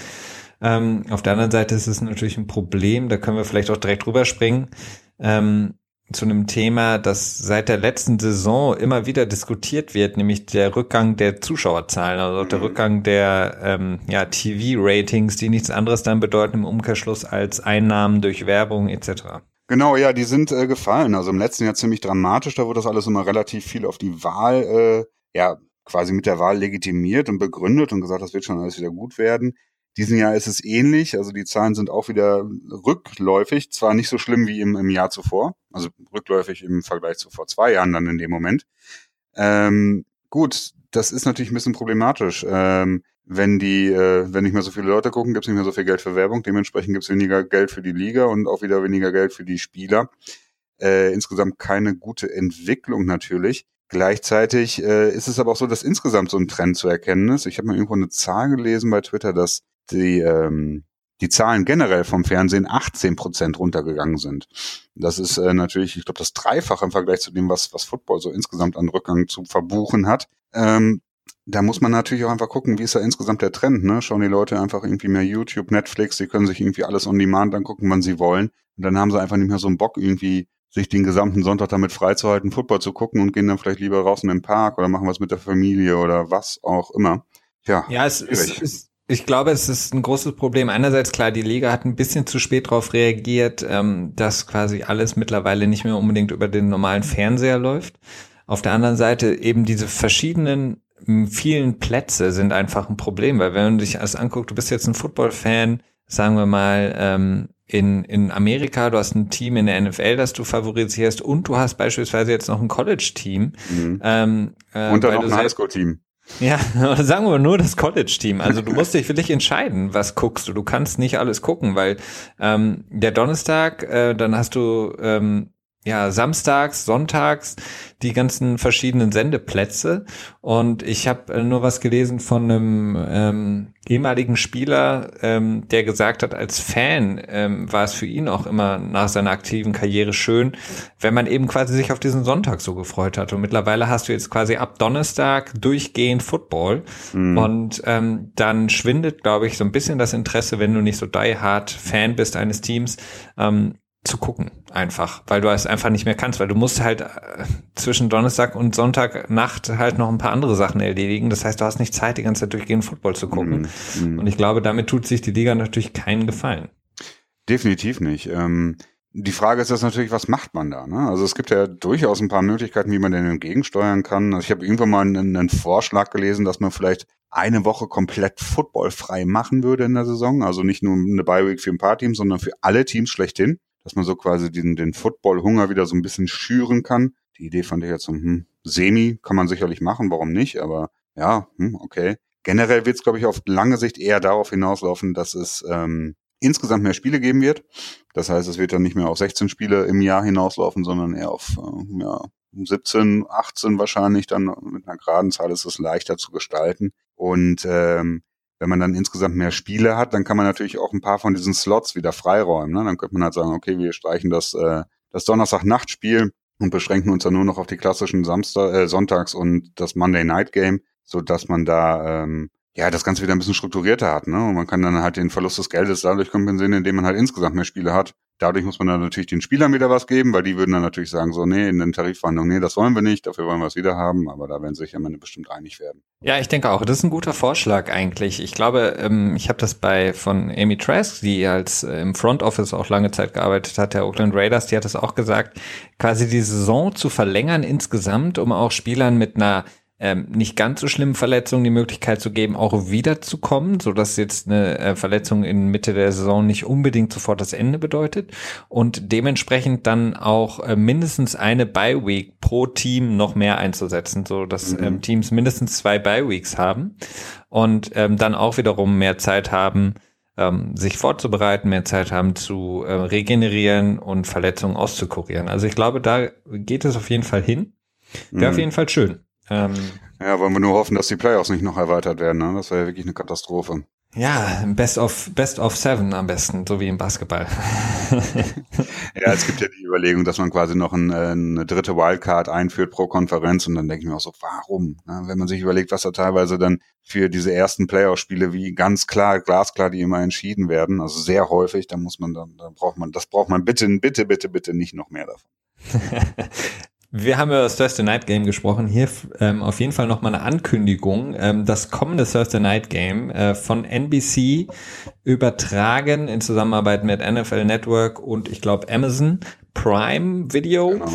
Ähm, auf der anderen Seite ist es natürlich ein Problem, da können wir vielleicht auch direkt rüberspringen, ähm, zu einem Thema, das seit der letzten Saison immer wieder diskutiert wird, nämlich der Rückgang der Zuschauerzahlen, also der mhm. Rückgang der ähm, ja, TV-Ratings, die nichts anderes dann bedeuten im Umkehrschluss als Einnahmen durch Werbung etc. Genau, ja, die sind äh, gefallen. Also im letzten Jahr ziemlich dramatisch, da wurde das alles immer relativ viel auf die Wahl, äh, ja, quasi mit der Wahl legitimiert und begründet und gesagt, das wird schon alles wieder gut werden. Diesen Jahr ist es ähnlich, also die Zahlen sind auch wieder rückläufig, zwar nicht so schlimm wie im, im Jahr zuvor, also rückläufig im Vergleich zu vor zwei Jahren dann in dem Moment. Ähm, gut, das ist natürlich ein bisschen problematisch. Ähm, wenn die, äh, wenn nicht mehr so viele Leute gucken, gibt es nicht mehr so viel Geld für Werbung, dementsprechend gibt es weniger Geld für die Liga und auch wieder weniger Geld für die Spieler. Äh, insgesamt keine gute Entwicklung natürlich. Gleichzeitig äh, ist es aber auch so, dass insgesamt so ein Trend zu erkennen ist. Ich habe mal irgendwo eine Zahl gelesen bei Twitter, dass die, ähm, die Zahlen generell vom Fernsehen 18 Prozent runtergegangen sind. Das ist äh, natürlich, ich glaube, das Dreifache im Vergleich zu dem, was, was Football so insgesamt an Rückgang zu verbuchen hat. Ähm, da muss man natürlich auch einfach gucken, wie ist da insgesamt der Trend, ne? Schauen die Leute einfach irgendwie mehr YouTube, Netflix, sie können sich irgendwie alles on demand angucken, wann sie wollen. Und dann haben sie einfach nicht mehr so einen Bock, irgendwie sich den gesamten Sonntag damit freizuhalten, Football zu gucken und gehen dann vielleicht lieber raus in den Park oder machen was mit der Familie oder was auch immer. Ja, ja es, es, es, ich glaube, es ist ein großes Problem. Einerseits klar, die Liga hat ein bisschen zu spät darauf reagiert, ähm, dass quasi alles mittlerweile nicht mehr unbedingt über den normalen Fernseher läuft. Auf der anderen Seite eben diese verschiedenen vielen Plätze sind einfach ein Problem, weil wenn man sich alles anguckt, du bist jetzt ein Football-Fan, sagen wir mal, ähm, in, in Amerika, du hast ein Team in der NFL, das du favorisierst und du hast beispielsweise jetzt noch ein College-Team. Mhm. Ähm, äh, und dann noch ein Highschool-Team. Ja, sagen wir nur das College-Team. Also du musst dich für dich entscheiden, was guckst du. Du kannst nicht alles gucken, weil ähm, der Donnerstag, äh, dann hast du ähm, ja, samstags, sonntags die ganzen verschiedenen Sendeplätze. Und ich habe äh, nur was gelesen von einem ähm, ehemaligen Spieler, ähm, der gesagt hat, als Fan ähm, war es für ihn auch immer nach seiner aktiven Karriere schön, wenn man eben quasi sich auf diesen Sonntag so gefreut hat. Und mittlerweile hast du jetzt quasi ab Donnerstag durchgehend Football. Mhm. Und ähm, dann schwindet, glaube ich, so ein bisschen das Interesse, wenn du nicht so die hard Fan bist eines Teams. Ähm, zu gucken, einfach, weil du es einfach nicht mehr kannst, weil du musst halt äh, zwischen Donnerstag und Sonntag Nacht halt noch ein paar andere Sachen erledigen. Das heißt, du hast nicht Zeit, die ganze Zeit durchgehend Football zu gucken. Mm, Und ich glaube, damit tut sich die Liga natürlich keinen Gefallen. Definitiv nicht. Ähm, die Frage ist jetzt natürlich, was macht man da? Ne? Also es gibt ja durchaus ein paar Möglichkeiten, wie man denn entgegensteuern kann. Also ich habe irgendwann mal einen, einen Vorschlag gelesen, dass man vielleicht eine Woche komplett footballfrei machen würde in der Saison. Also nicht nur eine Bye-Week für ein paar Teams, sondern für alle Teams schlechthin dass man so quasi den, den Football-Hunger wieder so ein bisschen schüren kann. Die Idee fand ich jetzt so, hm, semi kann man sicherlich machen, warum nicht, aber ja, hm, okay. Generell wird es, glaube ich, auf lange Sicht eher darauf hinauslaufen, dass es ähm, insgesamt mehr Spiele geben wird. Das heißt, es wird dann nicht mehr auf 16 Spiele im Jahr hinauslaufen, sondern eher auf äh, ja, 17, 18 wahrscheinlich. Dann mit einer geraden Zahl ist es leichter zu gestalten. Und ähm, wenn man dann insgesamt mehr Spiele hat, dann kann man natürlich auch ein paar von diesen Slots wieder freiräumen. Ne? Dann könnte man halt sagen, okay, wir streichen das, äh, das Donnerstag-Nachtspiel und beschränken uns dann nur noch auf die klassischen Samstag, äh, Sonntags- und das Monday-Night-Game, so dass man da ähm, ja das Ganze wieder ein bisschen strukturierter hat. Ne? Und man kann dann halt den Verlust des Geldes dadurch kompensieren, indem man halt insgesamt mehr Spiele hat. Dadurch muss man dann natürlich den Spielern wieder was geben, weil die würden dann natürlich sagen, so, nee, in den Tarifverhandlungen, nee, das wollen wir nicht, dafür wollen wir es wieder haben, aber da werden sich am Ende bestimmt einig werden. Ja, ich denke auch, das ist ein guter Vorschlag eigentlich. Ich glaube, ähm, ich habe das bei von Amy Trask, die als äh, im Front Office auch lange Zeit gearbeitet hat, der Oakland Raiders, die hat das auch gesagt, quasi die Saison zu verlängern insgesamt, um auch Spielern mit einer ähm, nicht ganz so schlimmen Verletzungen die Möglichkeit zu geben, auch wiederzukommen, so dass jetzt eine äh, Verletzung in Mitte der Saison nicht unbedingt sofort das Ende bedeutet und dementsprechend dann auch äh, mindestens eine Bye Week pro Team noch mehr einzusetzen, so dass mhm. ähm, Teams mindestens zwei Bye Weeks haben und ähm, dann auch wiederum mehr Zeit haben, ähm, sich vorzubereiten, mehr Zeit haben zu äh, regenerieren und Verletzungen auszukurieren. Also ich glaube, da geht es auf jeden Fall hin. Wäre mhm. auf jeden Fall schön. Ähm, ja, wollen wir nur hoffen, dass die Playoffs nicht noch erweitert werden. Ne? Das wäre ja wirklich eine Katastrophe. Ja, Best of Best of Seven am besten, so wie im Basketball. ja, es gibt ja die Überlegung, dass man quasi noch ein, eine dritte Wildcard einführt pro Konferenz und dann denke ich mir auch so, warum? Ne? Wenn man sich überlegt, was da teilweise dann für diese ersten Playoff-Spiele wie ganz klar, glasklar, die immer entschieden werden, also sehr häufig, da muss man dann, da braucht man, das braucht man bitte, bitte, bitte, bitte nicht noch mehr davon. Wir haben über das Thursday Night Game gesprochen. Hier ähm, auf jeden Fall nochmal eine Ankündigung. Ähm, das kommende Thursday Night Game äh, von NBC übertragen in Zusammenarbeit mit NFL Network und ich glaube Amazon Prime Video genau.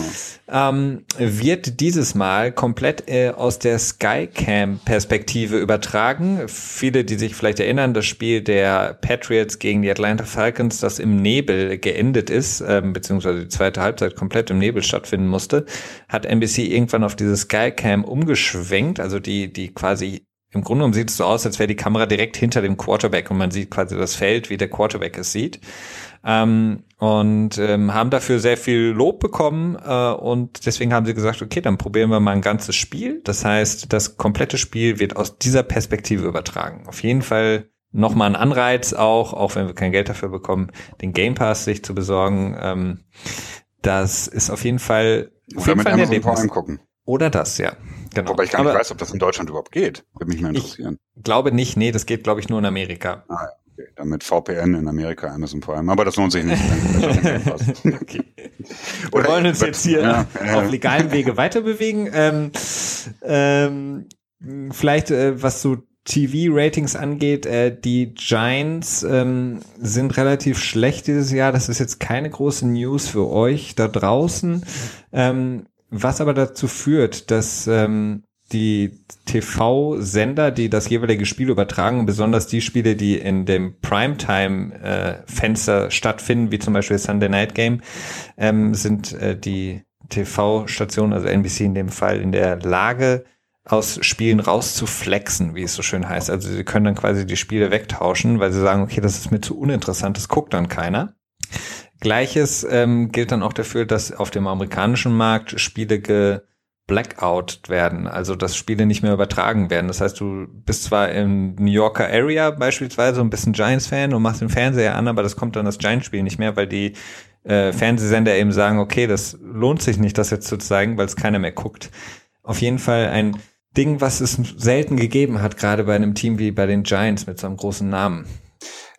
ähm, wird dieses Mal komplett äh, aus der Skycam-Perspektive übertragen. Viele, die sich vielleicht erinnern, das Spiel der Patriots gegen die Atlanta Falcons, das im Nebel geendet ist, ähm, beziehungsweise die zweite Halbzeit komplett im Nebel stattfinden musste, hat NBC irgendwann auf diese Skycam umgeschwenkt, also die, die quasi im Grunde genommen sieht es so aus, als wäre die Kamera direkt hinter dem Quarterback und man sieht quasi das Feld, wie der Quarterback es sieht ähm, und ähm, haben dafür sehr viel Lob bekommen äh, und deswegen haben sie gesagt, okay, dann probieren wir mal ein ganzes Spiel. Das heißt, das komplette Spiel wird aus dieser Perspektive übertragen. Auf jeden Fall nochmal ein Anreiz auch, auch wenn wir kein Geld dafür bekommen, den Game Pass sich zu besorgen. Ähm, das ist auf jeden Fall, auf jeden Fall ein Amazon gucken. Oder das, ja. Genau. Wobei ich gar nicht Aber weiß, ob das in Deutschland überhaupt geht. Würde mich mal interessieren. Ich glaube nicht, nee, das geht, glaube ich, nur in Amerika. Ah, ja. Okay, dann mit VPN in Amerika, Amazon Prime. Aber das lohnt sich nicht. okay. Wir wollen uns jetzt hier ja, auf legalem Wege weiter bewegen. Ähm, ähm, vielleicht, äh, was so TV-Ratings angeht, äh, die Giants ähm, sind relativ schlecht dieses Jahr. Das ist jetzt keine große News für euch da draußen. Ähm, was aber dazu führt, dass ähm, die TV-Sender, die das jeweilige Spiel übertragen, besonders die Spiele, die in dem Primetime-Fenster äh, stattfinden, wie zum Beispiel Sunday Night Game, ähm, sind äh, die TV-Stationen, also NBC in dem Fall, in der Lage, aus Spielen rauszuflexen, wie es so schön heißt. Also sie können dann quasi die Spiele wegtauschen, weil sie sagen, okay, das ist mir zu uninteressant, das guckt dann keiner. Gleiches ähm, gilt dann auch dafür, dass auf dem amerikanischen Markt Spiele ge Blackout werden, also dass Spiele nicht mehr übertragen werden. Das heißt, du bist zwar im New Yorker Area beispielsweise ein Giants-Fan und machst den Fernseher an, aber das kommt dann das Giants-Spiel nicht mehr, weil die äh, Fernsehsender eben sagen, okay, das lohnt sich nicht, das jetzt zu zeigen, weil es keiner mehr guckt. Auf jeden Fall ein Ding, was es selten gegeben hat, gerade bei einem Team wie bei den Giants mit so einem großen Namen.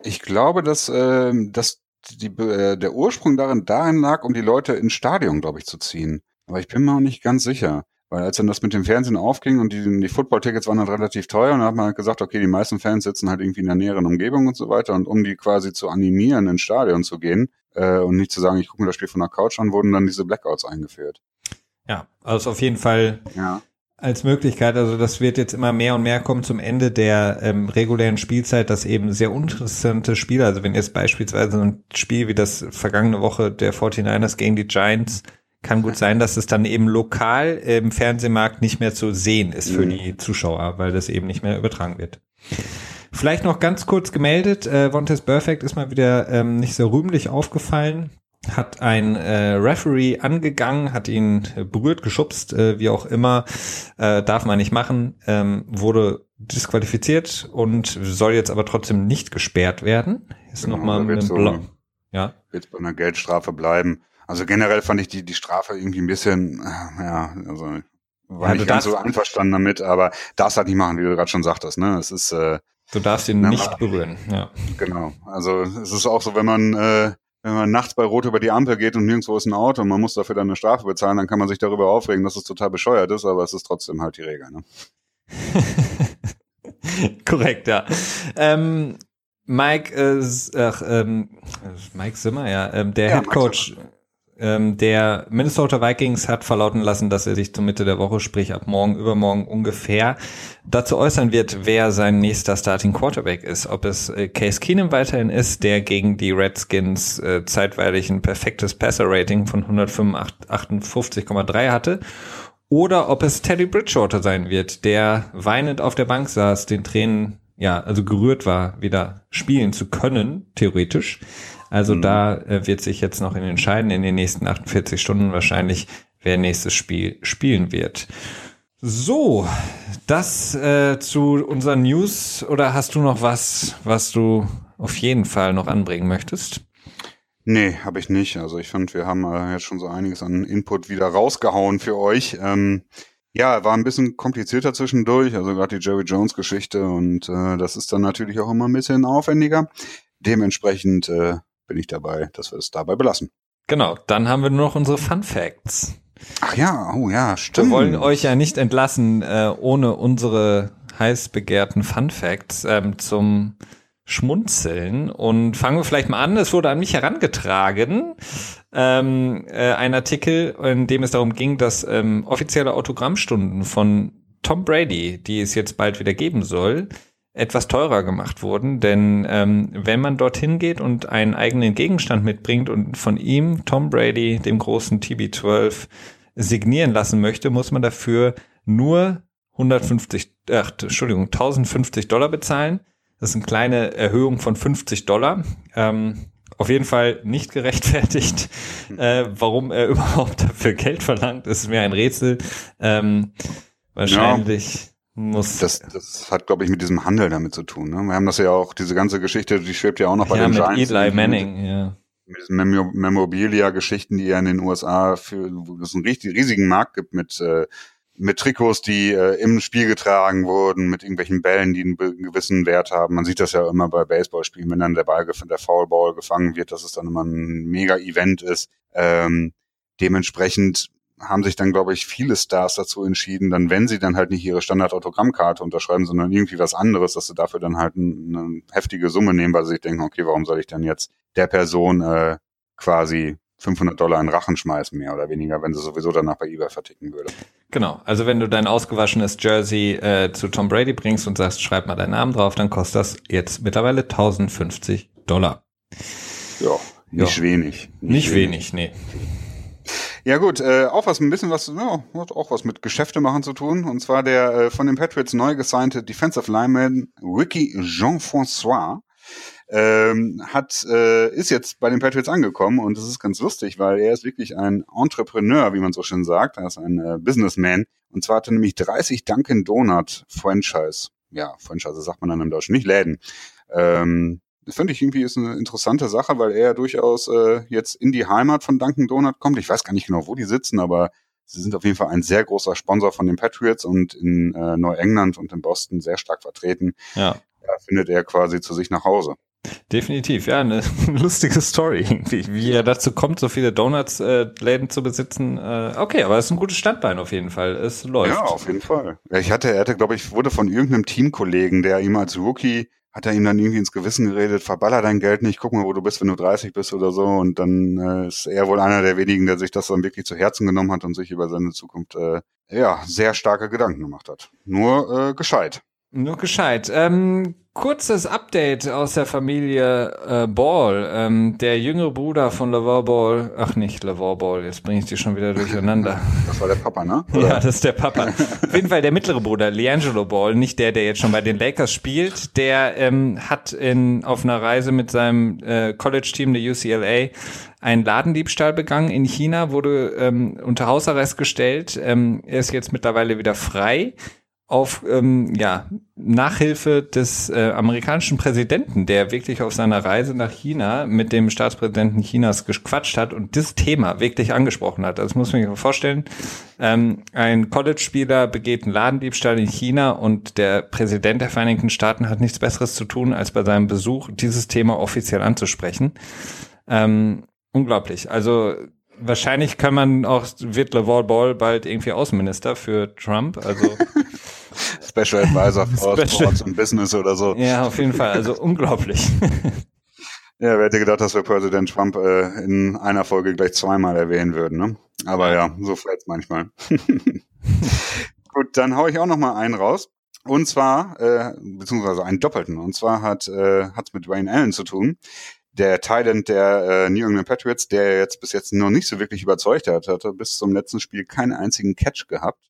Ich glaube, dass, äh, dass die, äh, der Ursprung darin, darin lag, um die Leute ins Stadion, glaube ich, zu ziehen. Aber ich bin mir auch nicht ganz sicher. Weil als dann das mit dem Fernsehen aufging und die, die Football-Tickets waren dann relativ teuer und dann hat man halt gesagt, okay, die meisten Fans sitzen halt irgendwie in der näheren Umgebung und so weiter. Und um die quasi zu animieren, ins Stadion zu gehen äh, und nicht zu sagen, ich gucke mir das Spiel von der Couch an, wurden dann diese Blackouts eingeführt. Ja, also auf jeden Fall ja. als Möglichkeit. Also das wird jetzt immer mehr und mehr kommen zum Ende der ähm, regulären Spielzeit, dass eben sehr interessante Spiele, also wenn jetzt beispielsweise ein Spiel wie das vergangene Woche der 49ers gegen die Giants kann gut sein, dass es dann eben lokal im Fernsehmarkt nicht mehr zu sehen ist für mhm. die Zuschauer, weil das eben nicht mehr übertragen wird. Vielleicht noch ganz kurz gemeldet, äh, Vontes Perfect ist mal wieder ähm, nicht so rühmlich aufgefallen, hat ein äh, Referee angegangen, hat ihn berührt, geschubst, äh, wie auch immer, äh, darf man nicht machen, ähm, wurde disqualifiziert und soll jetzt aber trotzdem nicht gesperrt werden. Ist genau, nochmal mit so, ja. Wird bei einer Geldstrafe bleiben. Also generell fand ich die, die Strafe irgendwie ein bisschen, äh, ja, also war ja, nicht ganz so einverstanden damit, aber darfst halt nicht machen, wie du gerade schon sagtest, ne? Es ist äh, Du darfst ihn nicht berühren, ja. Genau. Also es ist auch so, wenn man äh, wenn man nachts bei Rot über die Ampel geht und nirgendwo ist ein Auto und man muss dafür dann eine Strafe bezahlen, dann kann man sich darüber aufregen, dass es total bescheuert ist, aber es ist trotzdem halt die Regel. Ne? Korrekt, ja. Ähm, Mike, äh, ach, ähm, Mike Zimmer, ja, ähm, der ja, Head Coach ähm, der Minnesota Vikings hat verlauten lassen, dass er sich zur Mitte der Woche, sprich ab morgen, übermorgen ungefähr, dazu äußern wird, wer sein nächster Starting Quarterback ist. Ob es äh, Case Keenum weiterhin ist, der gegen die Redskins äh, zeitweilig ein perfektes Passer-Rating von 158,3 hatte, oder ob es Teddy Bridgewater sein wird, der weinend auf der Bank saß, den Tränen ja, also gerührt war, wieder spielen zu können, theoretisch. Also mhm. da äh, wird sich jetzt noch in entscheiden in den nächsten 48 Stunden wahrscheinlich, wer nächstes Spiel spielen wird. So, das äh, zu unseren News oder hast du noch was, was du auf jeden Fall noch anbringen möchtest? Nee, habe ich nicht. Also ich fand, wir haben äh, jetzt schon so einiges an Input wieder rausgehauen für euch. Ähm, ja, war ein bisschen komplizierter zwischendurch, also gerade die Jerry Jones Geschichte und äh, das ist dann natürlich auch immer ein bisschen aufwendiger. Dementsprechend äh, bin ich dabei, dass wir es dabei belassen. Genau, dann haben wir nur noch unsere Fun Facts. Ach ja, oh ja, stimmt. Wir wollen euch ja nicht entlassen äh, ohne unsere heiß begehrten Fun Facts ähm, zum Schmunzeln. Und fangen wir vielleicht mal an. Es wurde an mich herangetragen, ähm, äh, ein Artikel, in dem es darum ging, dass ähm, offizielle Autogrammstunden von Tom Brady, die es jetzt bald wieder geben soll, etwas teurer gemacht wurden. Denn ähm, wenn man dorthin geht und einen eigenen Gegenstand mitbringt und von ihm, Tom Brady, dem großen TB12, signieren lassen möchte, muss man dafür nur 150, ach, Entschuldigung, 1050 Dollar bezahlen. Das ist eine kleine Erhöhung von 50 Dollar. Ähm, auf jeden Fall nicht gerechtfertigt. Äh, warum er überhaupt dafür Geld verlangt, ist mir ein Rätsel. Ähm, wahrscheinlich. Ja. Muss das, das hat, glaube ich, mit diesem Handel damit zu tun. Ne? Wir haben das ja auch, diese gange Geschichte, die schwebt ja auch noch bei ja, den mit Giants. Eli Manning, ja. Mit diesen Memorabilia-Geschichten, die ja in den USA für, wo es einen richtig riesigen Markt gibt mit äh, mit Trikots, die äh, im Spiel getragen wurden, mit irgendwelchen Bällen, die einen, gewissen Wert haben. Man sieht das ja immer bei Baseballspielen, wenn dann der Ball, der Foulball gefangen wird, dass es dann immer ein mega Event ist. Ähm, dementsprechend haben sich dann, glaube ich, viele Stars dazu entschieden, dann, wenn sie dann halt nicht ihre Standard-Autogrammkarte unterschreiben, sondern irgendwie was anderes, dass sie dafür dann halt eine heftige Summe nehmen, weil sie sich denken, okay, warum soll ich dann jetzt der Person äh, quasi 500 Dollar in Rachen schmeißen, mehr oder weniger, wenn sie sowieso danach bei eBay verticken würde. Genau, also wenn du dein ausgewaschenes Jersey äh, zu Tom Brady bringst und sagst, schreib mal deinen Namen drauf, dann kostet das jetzt mittlerweile 1050 Dollar. Ja, nicht ja. wenig. Nicht, nicht wenig. wenig, nee. Ja gut, äh, auch was ein bisschen was, ja, hat auch was mit Geschäfte machen zu tun. Und zwar der äh, von den Patriots neu gesignte Defensive Lineman Ricky Jean-François ähm, hat, äh, ist jetzt bei den Patriots angekommen und das ist ganz lustig, weil er ist wirklich ein Entrepreneur, wie man so schön sagt. Er ist ein äh, Businessman. Und zwar hat er nämlich 30 Dunkin' Donut Franchise. Ja, Franchise sagt man dann im Deutschen, nicht Läden. Ähm, finde ich irgendwie ist eine interessante Sache, weil er durchaus äh, jetzt in die Heimat von Dunkin' Donut kommt. Ich weiß gar nicht genau, wo die sitzen, aber sie sind auf jeden Fall ein sehr großer Sponsor von den Patriots und in äh, Neuengland und in Boston sehr stark vertreten. Ja. Da findet er quasi zu sich nach Hause. Definitiv, ja, eine lustige Story irgendwie, wie er dazu kommt, so viele Donuts-Läden äh, zu besitzen. Äh, okay, aber es ist ein gutes Standbein auf jeden Fall. Es läuft. Ja, auf jeden Fall. Ich hatte, er hatte, glaube ich, wurde von irgendeinem Teamkollegen, der ihm als Rookie hat er ihm dann irgendwie ins Gewissen geredet, verballer dein Geld nicht, guck mal, wo du bist, wenn du 30 bist oder so. Und dann äh, ist er wohl einer der wenigen, der sich das dann wirklich zu Herzen genommen hat und sich über seine Zukunft äh, ja sehr starke Gedanken gemacht hat. Nur äh, gescheit. Nur gescheit. Ähm, kurzes Update aus der Familie äh, Ball. Ähm, der jüngere Bruder von LeVar Ball, ach nicht LeVar Ball, jetzt bringe ich die schon wieder durcheinander. Das war der Papa, ne? Oder? Ja, das ist der Papa. Auf jeden Fall der mittlere Bruder, Leangelo Ball, nicht der, der jetzt schon bei den Lakers spielt. Der ähm, hat in, auf einer Reise mit seinem äh, College-Team der UCLA einen Ladendiebstahl begangen in China, wurde ähm, unter Hausarrest gestellt. Ähm, er ist jetzt mittlerweile wieder frei auf ähm, ja, Nachhilfe des äh, amerikanischen Präsidenten, der wirklich auf seiner Reise nach China mit dem Staatspräsidenten Chinas gequatscht hat und das Thema wirklich angesprochen hat. Das muss man sich mal vorstellen. Ähm, ein College-Spieler begeht einen Ladendiebstahl in China und der Präsident der Vereinigten Staaten hat nichts Besseres zu tun, als bei seinem Besuch dieses Thema offiziell anzusprechen. Ähm, unglaublich. Also wahrscheinlich kann man auch, wird LeVar Ball bald irgendwie Außenminister für Trump. Also Special Advisor for Sports und Business oder so. Ja, auf jeden Fall. Also unglaublich. Ja, wer hätte gedacht, dass wir Präsident Trump äh, in einer Folge gleich zweimal erwähnen würden, ne? Aber ja, so fällt's manchmal. Gut, dann hau ich auch noch mal einen raus. Und zwar, äh, beziehungsweise einen doppelten. Und zwar hat äh, hat's mit Wayne Allen zu tun. Der Thailand der äh, New England Patriots, der jetzt bis jetzt noch nicht so wirklich überzeugt hat, hatte bis zum letzten Spiel keinen einzigen Catch gehabt.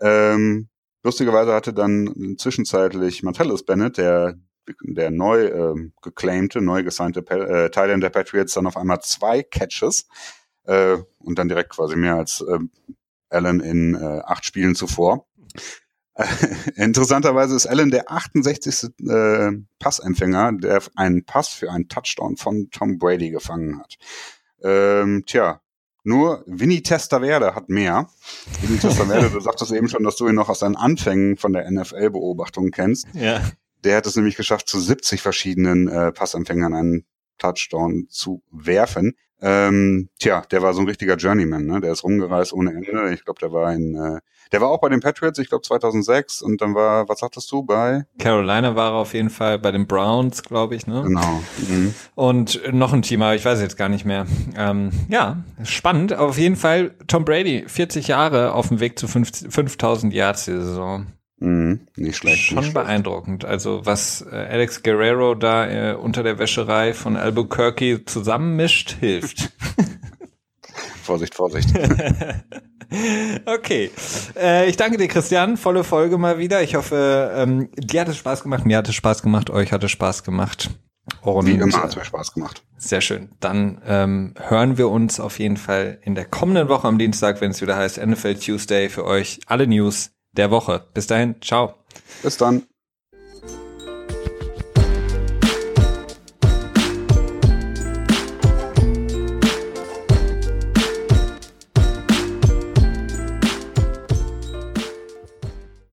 Ähm, lustigerweise hatte dann zwischenzeitlich Martellus Bennett, der der neu äh, geclaimte, neu gesignte äh, Teil der Patriots dann auf einmal zwei Catches äh, und dann direkt quasi mehr als äh, Allen in äh, acht Spielen zuvor. Äh, interessanterweise ist Allen der 68. Äh, Passempfänger, der einen Pass für einen Touchdown von Tom Brady gefangen hat. Ähm, tja, nur Vinny Testaverde hat mehr. Vinny Testaverde, du sagtest eben schon, dass du ihn noch aus deinen Anfängen von der NFL-Beobachtung kennst. Ja. Der hat es nämlich geschafft, zu 70 verschiedenen äh, Passempfängern einen Touchdown zu werfen. Ähm, tja, der war so ein richtiger Journeyman, ne? Der ist rumgereist ohne Ende. Ich glaube, der war in, äh, der war auch bei den Patriots, ich glaube 2006 und dann war, was sagtest du, bei? Carolina war er auf jeden Fall bei den Browns, glaube ich, ne? Genau. Mhm. Und noch ein Team, aber ich weiß jetzt gar nicht mehr. Ähm, ja, spannend. Auf jeden Fall Tom Brady, 40 Jahre auf dem Weg zu 5000 Yards die Saison. Mhm, nicht schlecht. Schon nicht beeindruckend. Schlecht. Also was äh, Alex Guerrero da äh, unter der Wäscherei von Albuquerque zusammenmischt, hilft. Vorsicht, Vorsicht. okay. Äh, ich danke dir, Christian. Volle Folge mal wieder. Ich hoffe, ähm, dir hat es Spaß gemacht, mir hat es Spaß gemacht, euch hat es Spaß gemacht. Und, Wie immer hat es mir Spaß gemacht. Sehr schön. Dann ähm, hören wir uns auf jeden Fall in der kommenden Woche am Dienstag, wenn es wieder heißt NFL Tuesday für euch. Alle News der Woche. Bis dahin, ciao. Bis dann.